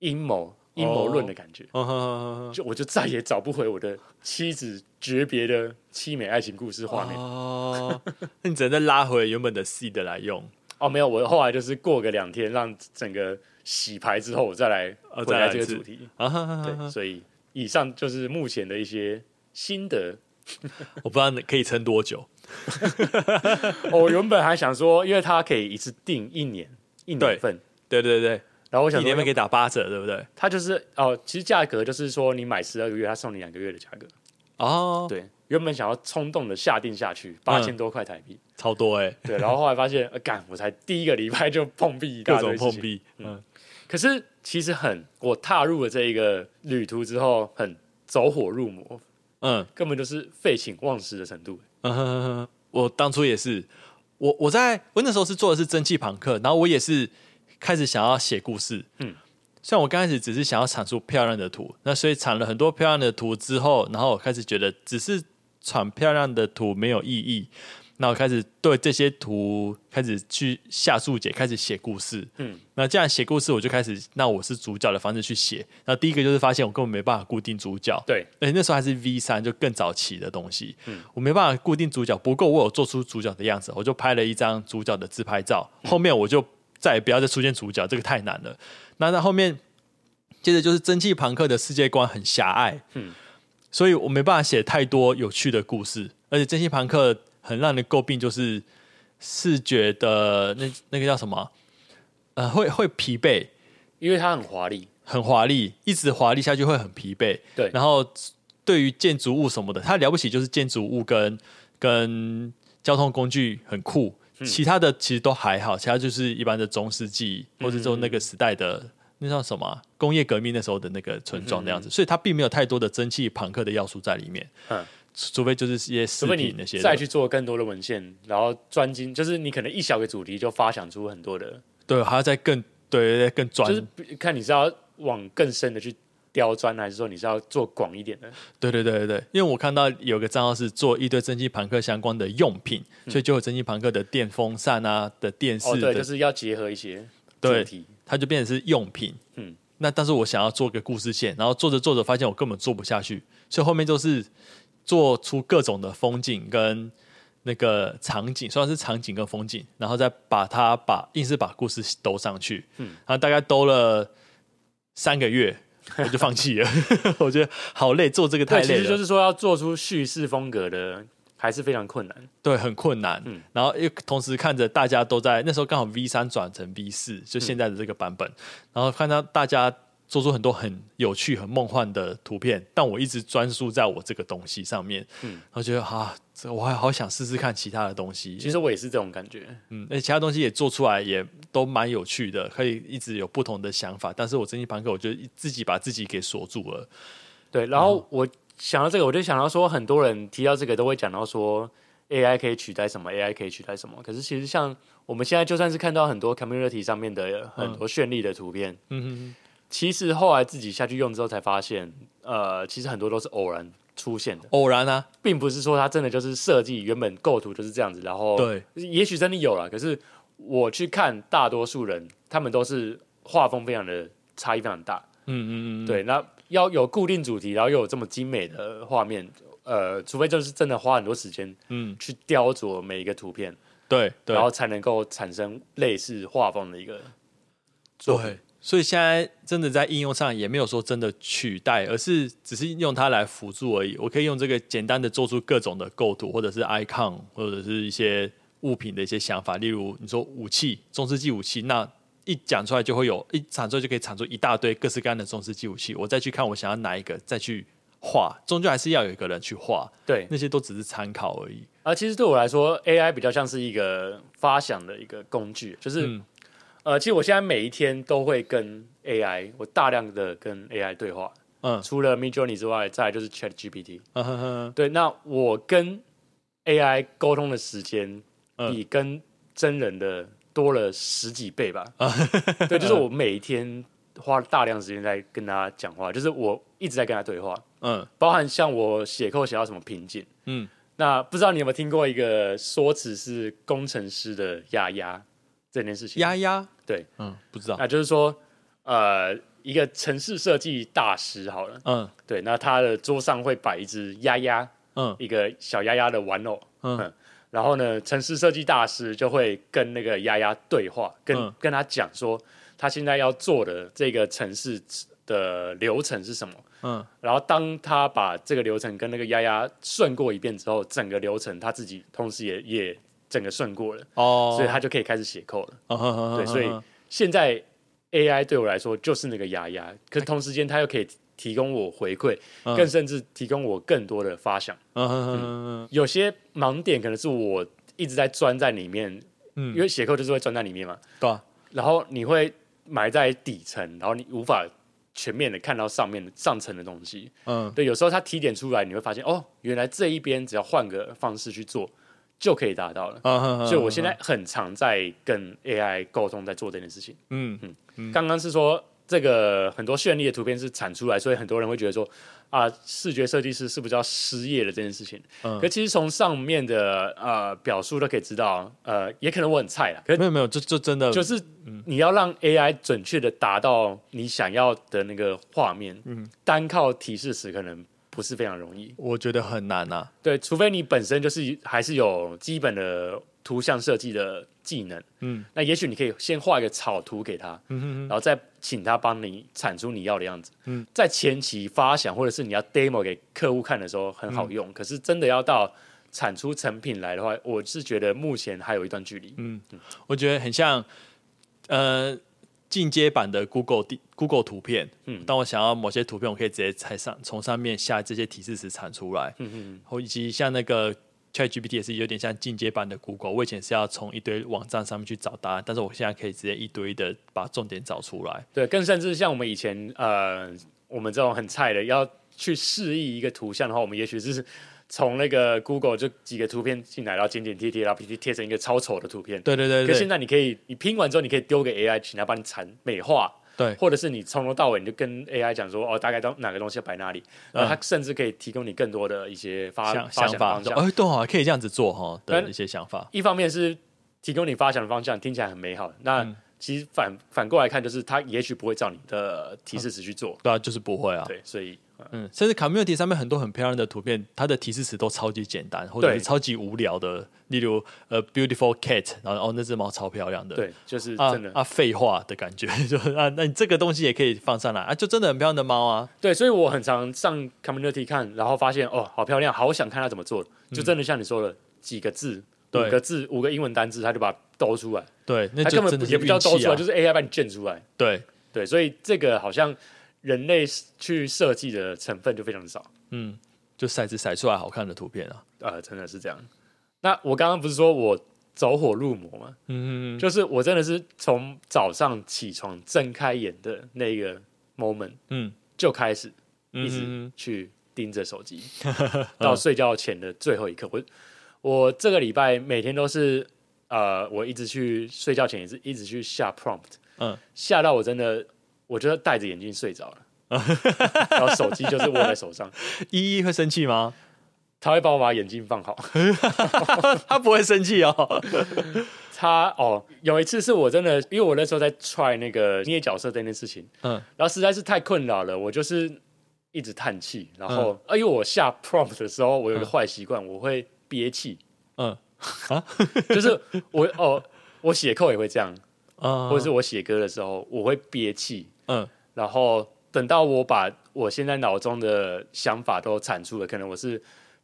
Speaker 2: 阴谋、阴谋论的感觉。就我就再也找不回我的妻子诀别的凄美爱情故事画面。
Speaker 1: 哦，那你只能再拉回原本的 seed 来用，
Speaker 2: 哦，没有，我后来就是过个两天，让整个洗牌之后，我再来
Speaker 1: 哦
Speaker 2: 回来
Speaker 1: 再来
Speaker 2: 这个主题。对，所以以上就是目前的一些心得。
Speaker 1: 我不知道可以撑多久。
Speaker 2: 我 原本还想说，因为它可以一次订一年一年份，
Speaker 1: 对对对，
Speaker 2: 然后我想
Speaker 1: 一年份可以打八折，对不对？
Speaker 2: 它就是哦，其实价格就是说你买十二个月，它送你两个月的价格。
Speaker 1: 哦，
Speaker 2: 对，原本想要冲动的下定下去，八千多块台币。
Speaker 1: 超多哎，
Speaker 2: 对，然后后来发现，呃，干，我才第一个礼拜就碰壁一
Speaker 1: 各。种碰壁，嗯，
Speaker 2: 可是其实很，我踏入了这一个旅途之后，很走火入魔，
Speaker 1: 嗯
Speaker 2: 根本就是废寝忘食的程度。
Speaker 1: 嗯哼哼哼，我当初也是，我我在我那时候是做的是蒸汽朋克，然后我也是开始想要写故事，
Speaker 2: 嗯。
Speaker 1: 嗯，虽然我刚开始只是想要产出漂亮的图，那所以产了很多漂亮的图之后，然后我开始觉得只是产漂亮的图没有意义，那我开始对这些图开始去下注解，开始写故事。
Speaker 2: 嗯，
Speaker 1: 那这样写故事，我就开始，那我是主角的方式去写。那第一个就是发现我根本没办法固定主角。
Speaker 2: 对，
Speaker 1: 哎，那时候还是 V 三，就更早期的东西。嗯，我没办法固定主角，不过我有做出主角的样子，我就拍了一张主角的自拍照。后面我就再也不要再出现主角，这个太难了。那那后面，接着就是蒸汽朋克的世界观很狭隘。嗯。所以我没办法写太多有趣的故事，而且真心朋克很让人诟病，就是视觉的那那个叫什么？呃，会会疲惫，
Speaker 2: 因为它很华丽，
Speaker 1: 很华丽，一直华丽下去会很疲惫。
Speaker 2: 对，
Speaker 1: 然后对于建筑物什么的，它了不起就是建筑物跟跟交通工具很酷，其他的其实都还好，其他就是一般的中世纪或者说那个时代的。那叫什么？工业革命那时候的那个村庄那样子，所以它并没有太多的蒸汽朋克的要素在里面。嗯，除非就是一些视频那些，
Speaker 2: 再去做更多的文献，然后专精，就是你可能一小个主题就发想出很多的。
Speaker 1: 对，还要再更对更专，
Speaker 2: 就是看你是要往更深的去刁钻，还是说你是要做广一点的？
Speaker 1: 对对对对对，因为我看到有个账号是做一堆蒸汽朋克相关的用品，所以就有蒸汽朋克的电风扇啊的电视，
Speaker 2: 对，就是要结合一些主题。
Speaker 1: 它就变成是用品，嗯，那但是我想要做个故事线，然后做着做着发现我根本做不下去，所以后面就是做出各种的风景跟那个场景，虽然是场景跟风景，然后再把它把硬是把故事兜上去，嗯，然后大概兜了三个月，我就放弃了，我觉得好累，做这个太累了。
Speaker 2: 其实就是说要做出叙事风格的。还是非常困难，
Speaker 1: 对，很困难。嗯，然后又同时看着大家都在那时候刚好 V 三转成 V 四，就现在的这个版本，然后看到大家做出很多很有趣、很梦幻的图片，但我一直专注在我这个东西上面。嗯，然后觉得啊，这我还好想试试看其他的东西。
Speaker 2: 其实我也是这种感觉。
Speaker 1: 嗯，那其他东西也做出来也都蛮有趣的，可以一直有不同的想法。但是我真心盘克，我就自己把自己给锁住了。
Speaker 2: 对，然后我。想到这个，我就想到说，很多人提到这个都会讲到说，AI 可以取代什么，AI 可以取代什么。可是其实像我们现在就算是看到很多 community 上面的很多绚丽的图片，嗯哼，其实后来自己下去用之后才发现，呃，其实很多都是偶然出现的，
Speaker 1: 偶然啊，
Speaker 2: 并不是说它真的就是设计原本构图就是这样子，然后
Speaker 1: 对，
Speaker 2: 也许真的有了。可是我去看大多数人，他们都是画风非常的差异非常大，嗯嗯嗯，对，那。要有固定主题，然后又有这么精美的画面，呃，除非就是真的花很多时间，嗯，去雕琢每一个图片，
Speaker 1: 对，
Speaker 2: 然后才能够产生类似画风的一个，
Speaker 1: 对，所以现在真的在应用上也没有说真的取代，而是只是用它来辅助而已。我可以用这个简单的做出各种的构图，或者是 icon，或者是一些物品的一些想法，例如你说武器，中世纪武器，那。一讲出来就会有一产出就可以产出一大堆各式各样的中世纪武器，我再去看我想要哪一个再去画，终究还是要有一个人去画。
Speaker 2: 对，
Speaker 1: 那些都只是参考而已。
Speaker 2: 啊其实对我来说，AI 比较像是一个发想的一个工具，就是呃，其实我现在每一天都会跟 AI，我大量的跟 AI 对话。嗯，除了 Midjourney 之外，再就是 Chat GPT。嗯哼哼。对，那我跟 AI 沟通的时间比跟真人的。多了十几倍吧，对，就是我每一天花大量时间在跟他讲话，就是我一直在跟他对话，嗯，包含像我写扣写到什么瓶颈，嗯，那不知道你有没有听过一个说辞是工程师的压压这件事情，
Speaker 1: 丫丫，
Speaker 2: 对，
Speaker 1: 嗯，不知道，
Speaker 2: 那就是说，呃，一个城市设计大师好了，嗯，对，那他的桌上会摆一只丫丫，嗯，一个小丫丫的玩偶，嗯。然后呢，城市设计大师就会跟那个丫丫对话，跟跟他讲说，他现在要做的这个城市的流程是什么。嗯，然后当他把这个流程跟那个丫丫顺过一遍之后，整个流程他自己同时也也整个顺过了。哦，所以他就可以开始写扣了。对，所以现在 AI 对我来说就是那个牙牙，可是同时间他又可以。提供我回馈，更甚至提供我更多的发想。有些盲点可能是我一直在钻在里面，因为写扣就是会钻在里面嘛。
Speaker 1: 对。
Speaker 2: 然后你会埋在底层，然后你无法全面的看到上面上层的东西。嗯。对，有时候它提点出来，你会发现哦，原来这一边只要换个方式去做就可以达到了。所以我现在很常在跟 AI 沟通，在做这件事情。嗯嗯。刚刚是说。这个很多绚丽的图片是产出来，所以很多人会觉得说啊，视觉设计师是不是要失业了这件事情？
Speaker 1: 嗯
Speaker 2: 可其实从上面的呃表述都可以知道，呃，也可能我很菜啦，可是
Speaker 1: 没有没有，这这真的
Speaker 2: 就是你要让 AI 准确的达到你想要的那个画面，嗯，单靠提示词可能不是非常容易。
Speaker 1: 我觉得很难啊。
Speaker 2: 对，除非你本身就是还是有基本的图像设计的技能，
Speaker 1: 嗯，
Speaker 2: 那也许你可以先画一个草图给他，
Speaker 1: 嗯哼
Speaker 2: 然后再请他帮你产出你要的样子。
Speaker 1: 嗯，
Speaker 2: 在前期发想或者是你要 demo 给客户看的时候很好
Speaker 1: 嗯
Speaker 2: 用，可是真的要到产出成品来的话，我是觉得目前还有一段距离。
Speaker 1: 嗯我觉得很像呃进阶版的 Google 地 Google 图片。
Speaker 2: 嗯
Speaker 1: 当我想要某些图片，我可以直接在上从上面下这些提示词产出来，
Speaker 2: 嗯嗯，
Speaker 1: 或以及像那个 ChatGPT 也是有点像进阶版的 Google。我以前是要从一堆网站上面去找答案，但是我现在可以直接一堆的把重点找出来。
Speaker 2: 对，更甚至像我们以前呃，我们这种很菜的要去示意一个图像的话，我们也许是从那个 Google 就几个图片进来，然后剪剪贴贴，然后贴贴成一个超丑的图片。
Speaker 1: 对对对
Speaker 2: 可现
Speaker 1: 对
Speaker 2: 在你可以，你拼完之后，你可以丢给 AI，请它帮你产美化，
Speaker 1: 对，
Speaker 2: 或者是你从头到尾你就跟 AI 讲说，哦，大概到哪个东西要摆哪里，然后它甚至可以提供你更多的一些发
Speaker 1: 想
Speaker 2: 发想
Speaker 1: 法，
Speaker 2: 方向。
Speaker 1: 哎，对啊，可以这样子做哈的一些想法。
Speaker 2: 一方面是提供你发想的方向，听起来很美好。那
Speaker 1: 嗯
Speaker 2: 其实反反过来看，就是它也许不会照你的提示词去做。
Speaker 1: 对啊，就是不会啊。
Speaker 2: 对，所以呃
Speaker 1: 嗯，甚至 community 上面很多很漂亮的图片，它的提示词都超级简单，或者是超级无聊的，例如呃 beautiful cat，然后哦那只猫超漂亮的，
Speaker 2: 对，就是
Speaker 1: 啊
Speaker 2: 真的。
Speaker 1: 啊废话的感觉，就是啊那你这个东西也可以放上来啊，就真的很漂亮的猫啊，
Speaker 2: 对，所以我很常上 community 看，然后发现哦，好漂亮，好想看它怎么做。就真的像你说的，几个字，五个字，五个英文单字，它就把它兜出来。
Speaker 1: 对，那
Speaker 2: 它
Speaker 1: 就真的是
Speaker 2: 根本也不叫兜出来，
Speaker 1: 啊
Speaker 2: 就是 AI 把你建出来。
Speaker 1: 对，
Speaker 2: 对，所以这个好像人类去设计的成分就非常少。
Speaker 1: 嗯，就骰子骰出来好看的图片啊，
Speaker 2: 呃，真的是这样。那我刚刚不是说我走火入魔吗？
Speaker 1: 嗯，
Speaker 2: 就是我真的是从早上起床睁开眼的那个 moment
Speaker 1: 嗯
Speaker 2: 就开始一直
Speaker 1: 嗯
Speaker 2: 去盯着手机，到睡觉前的最后一刻。我我这个礼拜每天都是呃，我一直去睡觉前也是一直去下 prompt，
Speaker 1: 嗯，
Speaker 2: 下到我真的我就戴着眼镜睡着了，然后手机就是握在手上，
Speaker 1: 依依会生气吗？
Speaker 2: 他会帮我把眼镜放好。
Speaker 1: 他不会生气哦，
Speaker 2: 他哦，有一次是我真的，因为我那时候在 try 那个捏角色这件事情，
Speaker 1: 嗯
Speaker 2: 然后实在是太困扰了，我就是一直叹气，然后，
Speaker 1: 嗯
Speaker 2: 啊，因为我下 prompt 的时候，我有一个坏习惯，我会憋气，
Speaker 1: 嗯啊
Speaker 2: 就是我哦，我写扣也会这样，
Speaker 1: 啊，
Speaker 2: 或者是我写歌的时候，我会憋气，
Speaker 1: 嗯。
Speaker 2: 然后等到我把我现在脑中的想法都产出了，可能我是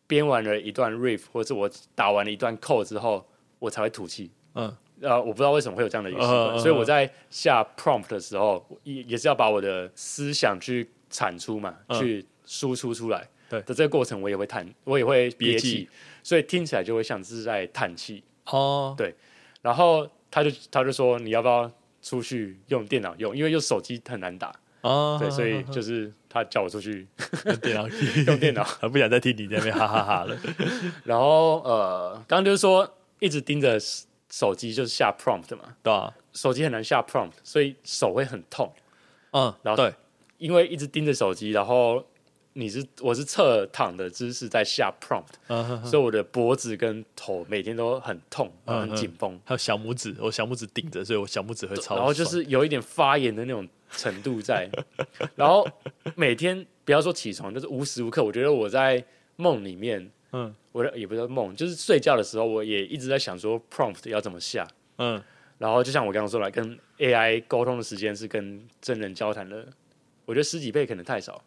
Speaker 2: 编完了一段 riff，或者是我打完了一段扣之后，我才会吐气。
Speaker 1: 嗯。
Speaker 2: 呃，我不知道为什么会有这样的一个习惯，
Speaker 1: 嗯嗯嗯
Speaker 2: 所以我在下 prompt 的时候，也也是要把我的思想去产出嘛，
Speaker 1: 嗯。
Speaker 2: 去输出出来。
Speaker 1: 对。
Speaker 2: 的这个过程，我也会叹，我也会憋气，所以听起来就会像是在叹气。
Speaker 1: 哦，对。
Speaker 2: 然后他就他就说你要不要出去用电脑用，因为用手机很难打，
Speaker 1: 哦，
Speaker 2: 对，所以就是他叫我出去
Speaker 1: 用电脑。
Speaker 2: 用电脑。
Speaker 1: 不想再听你在那边哈哈哈了，
Speaker 2: 然后呃，刚刚就是说一直盯着手机就是下 prompt 嘛，
Speaker 1: 对啊，
Speaker 2: 手机很难下 prompt，所以手会很痛。
Speaker 1: 嗯，
Speaker 2: 然后
Speaker 1: 对，
Speaker 2: 因为一直盯着手机，然后你是我是侧躺的姿势在下 prompt，、所以我的脖子跟头每天都很痛，
Speaker 1: 嗯
Speaker 2: 很紧绷，
Speaker 1: 还有小拇指，我小拇指顶着，所以我小拇指会超。
Speaker 2: 然后就是有一点发炎的那种程度在，然后每天不要说起床，就是无时无刻，我觉得我在梦里面，
Speaker 1: 嗯。
Speaker 2: 我的也不是梦，就是睡觉的时候，我也一直在想说 prompt 要怎么下。
Speaker 1: 嗯。
Speaker 2: 然后就像我刚刚说了，跟 AI 沟通的时间是跟真人交谈的，我觉得十几倍可能太少，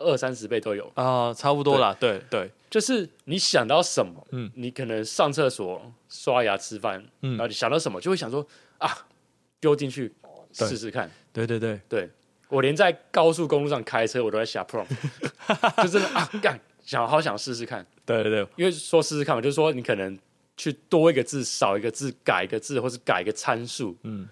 Speaker 2: 二三十倍都有。
Speaker 1: 啊，差不多啦，对对，
Speaker 2: 就是你想到什么，
Speaker 1: 嗯。
Speaker 2: 你可能上厕所、刷牙、吃饭，
Speaker 1: 嗯。
Speaker 2: 然后你想到什么，就会想说啊，丢进去
Speaker 1: 对
Speaker 2: 试试看。
Speaker 1: 对对对，
Speaker 2: 对。我连在高速公路上开车，我都在下 prompt，就真的啊，干想好想试试看。
Speaker 1: 对对对，
Speaker 2: 因为说试试看嘛，就是说你可能去多一个字、少一个字、改一个字，或是改一个参数，
Speaker 1: 嗯。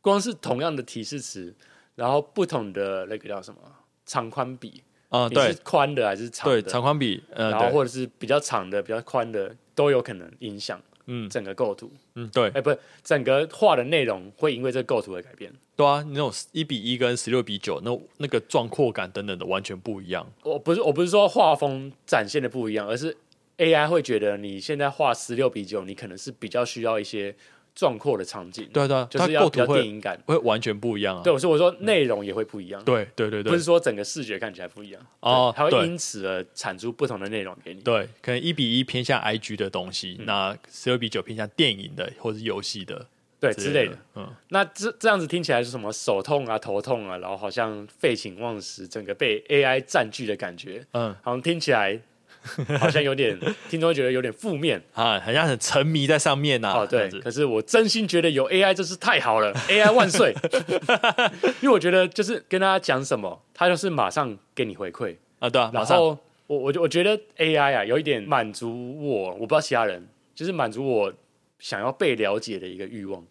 Speaker 2: 光是同样的提示词，然后不同的那个叫什么长宽比，
Speaker 1: 啊
Speaker 2: 你
Speaker 1: 对
Speaker 2: 是宽的还是长
Speaker 1: 对，
Speaker 2: 的？
Speaker 1: 长宽比，呃，
Speaker 2: 然后或者是比较长的、比较宽的，都有可能影响。
Speaker 1: 嗯
Speaker 2: 整个构图，
Speaker 1: 嗯，对
Speaker 2: 哎、不是整个画的内容会因为这个构图而改变。
Speaker 1: 对啊，那种一比一跟十六比九，那那个壮阔感等等的完全不一样。
Speaker 2: 我不是我不是说画风展现的不一样，而是 AI 会觉得你现在画十六比九，你可能是比较需要一些壮阔的场景，
Speaker 1: 对啊对
Speaker 2: 就是要比较电影感。
Speaker 1: 会完全不一样啊。
Speaker 2: 对，所以我说内容也会不一样，
Speaker 1: 对对对对
Speaker 2: 不是说整个视觉看起来不一样
Speaker 1: 哦
Speaker 2: 它会因此而产出不同的内容给你。
Speaker 1: 对，可能一比一偏向 IG 的东西，
Speaker 2: 嗯
Speaker 1: 那十二比九偏向电影的或者是游戏的
Speaker 2: 对之类的。。
Speaker 1: 嗯，
Speaker 2: 那这这样子听起来是什么手痛啊、头痛啊，然后好像废寝忘食，整个被 AI 占据的感觉，
Speaker 1: 嗯
Speaker 2: 好像听起来 好像有点听众会觉得有点负面
Speaker 1: 啊，好像很沉迷在上面呐、啊。
Speaker 2: 哦。对可是我真心觉得有 AI 真是太好了，AI 万岁！因为我觉得就是跟大家讲什么，他就是马上给你回馈，
Speaker 1: 啊，对啊，马上
Speaker 2: 然后我我就我觉得 AI 啊有一点满足我，我不知道其他人，就是满足我想要被了解的一个欲望。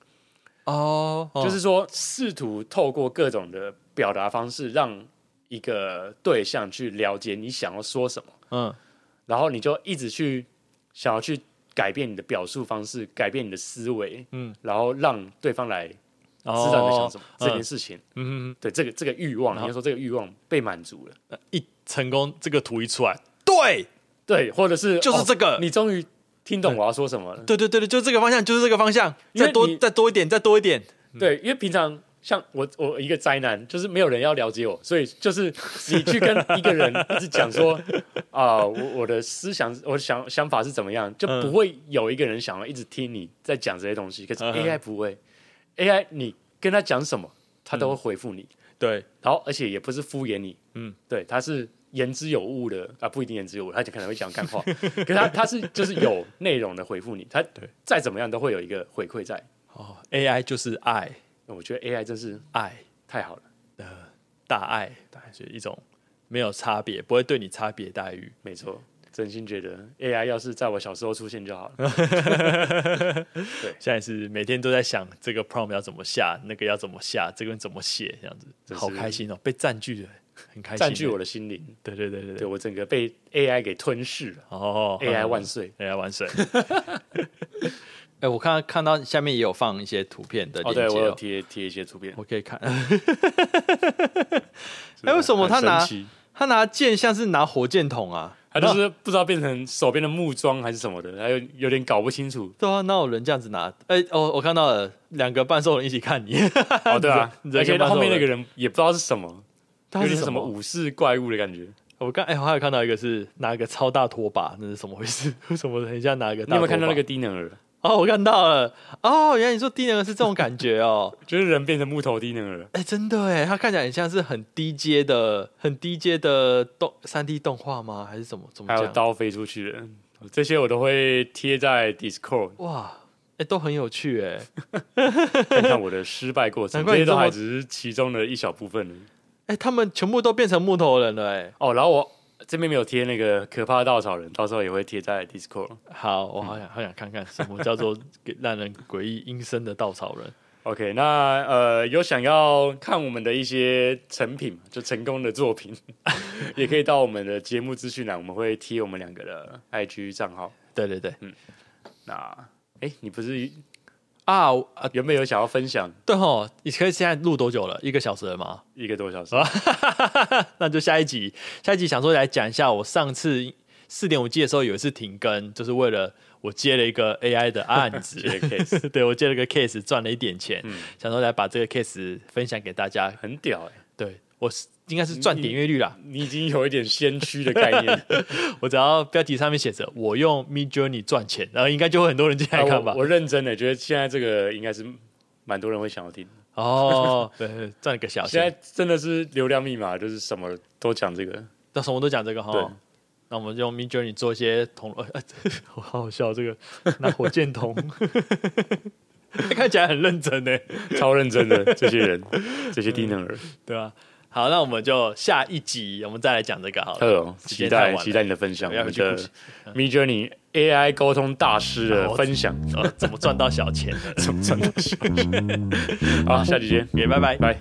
Speaker 1: 哦，哦
Speaker 2: 就是说，试图透过各种的表达方式，让一个对象去了解你想要说什么，
Speaker 1: 嗯
Speaker 2: 然后你就一直去想要去改变你的表述方式，改变你的思维，
Speaker 1: 嗯，
Speaker 2: 然后让对方来知
Speaker 1: 哦
Speaker 2: 道你在想什么、
Speaker 1: 嗯
Speaker 2: 这件事情。
Speaker 1: 嗯，
Speaker 2: 对，这个这个欲望，你就说这个欲望被满足了，
Speaker 1: 嗯一成功这个图一出来，对，
Speaker 2: 对，或者是
Speaker 1: 就是这个。
Speaker 2: 哦你终于听懂我要说什么了。
Speaker 1: 对对对对，就这个方向，就是这个方向，再多再多一点，再多一点，
Speaker 2: 对，因为平常像我，我一个宅男，就是没有人要了解我，所以就是你去跟一个人一直讲说啊、我我的思想，我的想想法是怎么样，就
Speaker 1: 嗯。
Speaker 2: 不会有一个人想要一直听你在讲这些东西。可是 AI 不会，AI 你跟他讲什么，他都会回复你，
Speaker 1: 对，
Speaker 2: 然后而且也不是敷衍你，
Speaker 1: 嗯，
Speaker 2: 对，他是言之有物的啊，不一定言之有物，他可能会讲干话，可是他他是就是有内容的回复你，他
Speaker 1: 对。
Speaker 2: 再怎么样都会有一个回馈在。
Speaker 1: 哦，AI 就是爱，
Speaker 2: 我觉得 AI 真是
Speaker 1: 爱
Speaker 2: 太好了。
Speaker 1: 呃大爱，就是一种没有差别，不会对你差别待遇。
Speaker 2: 没错，真心觉得 AI 要是在我小时候出现就好了。
Speaker 1: 现在是每天都在想这个 prompt 要怎么下，那个要怎么下，这个怎么写，这样子，好开心哦，被占据了，很开心，
Speaker 2: 占据我，的心灵，
Speaker 1: 对对对对对，
Speaker 2: 对我整个被 AI 给吞噬了。
Speaker 1: 哦
Speaker 2: AI 万岁
Speaker 1: ！，AI 万岁。哎，我看看到下面也有放一些图片的
Speaker 2: 哦，对
Speaker 1: 链接哦，
Speaker 2: 我有贴贴一些图片。
Speaker 1: 我可以看。哎为什么他拿他拿剑像是拿火箭筒啊？
Speaker 2: 他就是不知道变成手边的木桩还是什么的，还有有点搞不清楚。
Speaker 1: 对啊，那有人这样子拿？哎、哦，我看到了，两个半兽人一起看你，
Speaker 2: 哦，对啊，而且后面那个人也不知道是什么，
Speaker 1: 他是什
Speaker 2: 么武士怪物的感觉。
Speaker 1: 我刚哎、我还有看到一个是拿一个超大拖把，那是怎么回事？为什么很像拿一个大？
Speaker 2: 你有没有看到那个？低能儿？
Speaker 1: 哦，我看到了。哦，原来你说低能儿是这种感觉哦。
Speaker 2: 就是人变成木头低能儿。
Speaker 1: 哎、真的哎，它看起来很像是很低阶的、很低阶的动三 D 动画吗？还是怎么怎么
Speaker 2: 还有？刀飞出去的，这些我都会贴在 Discord
Speaker 1: 哇，哎、都很有趣哎。
Speaker 2: 看看我的失败过程，
Speaker 1: 这
Speaker 2: 些都还只是其中的一小部分
Speaker 1: 哎、他们全部都变成木头人了哎。
Speaker 2: 哦，然后我这边没有贴那个可怕的稻草人，到时候也会贴在 Discord。
Speaker 1: 好，我好想好想看看什么叫做 给让人诡异阴森的稻草人。
Speaker 2: OK，那呃有想要看我们的一些成品，就成功的作品，也可以到我们的节目资讯栏，我们会贴我们两个的 IG 账号。
Speaker 1: 对对对，嗯
Speaker 2: 那哎，你不是
Speaker 1: 啊我啊，
Speaker 2: 原本有想要分享
Speaker 1: 对吼，你可以现在录多久了？一个小时了吗？
Speaker 2: 一个多小时？
Speaker 1: 那就下一集，下一集想说来讲一下我上次四点五 G 的时候有一次停更，就是为了我接了一个 AI 的案子，
Speaker 2: case
Speaker 1: 对我接了个 case 赚了一点钱，
Speaker 2: 嗯
Speaker 1: 想说来把这个 case 分享给大家。
Speaker 2: 很屌哎、
Speaker 1: 对我是应该是赚点阅率啦，
Speaker 2: 你已经有一点先驱的概念。
Speaker 1: 我只要标题上面写着我用 Mid Journey 赚钱，然后应该就会很多人进来看吧
Speaker 2: 啊我。我认真的觉得现在这个应该是蛮多人会想要听。
Speaker 1: 哦，对，对赚了个小
Speaker 2: 现
Speaker 1: 钱，
Speaker 2: 在真的是流量密码，就是什么都讲这个。
Speaker 1: 到什么都讲这个哈。那我们用 Mid Journey 做一些同，呃，呃 我好好笑，这个拿火箭筒，看起来很认真呢，
Speaker 2: 超认真的这些人，这些低能儿，
Speaker 1: 对吧？好，那我们就下一集我们再来讲这个好了。
Speaker 2: 期待期待你的分享，我们的
Speaker 1: 我要回去复习
Speaker 2: Me Journey AI 沟通大师的分享，
Speaker 1: 呃 怎么赚到小钱？
Speaker 2: 怎么赚到小钱？好，下期见，
Speaker 1: 也拜拜。
Speaker 2: 拜。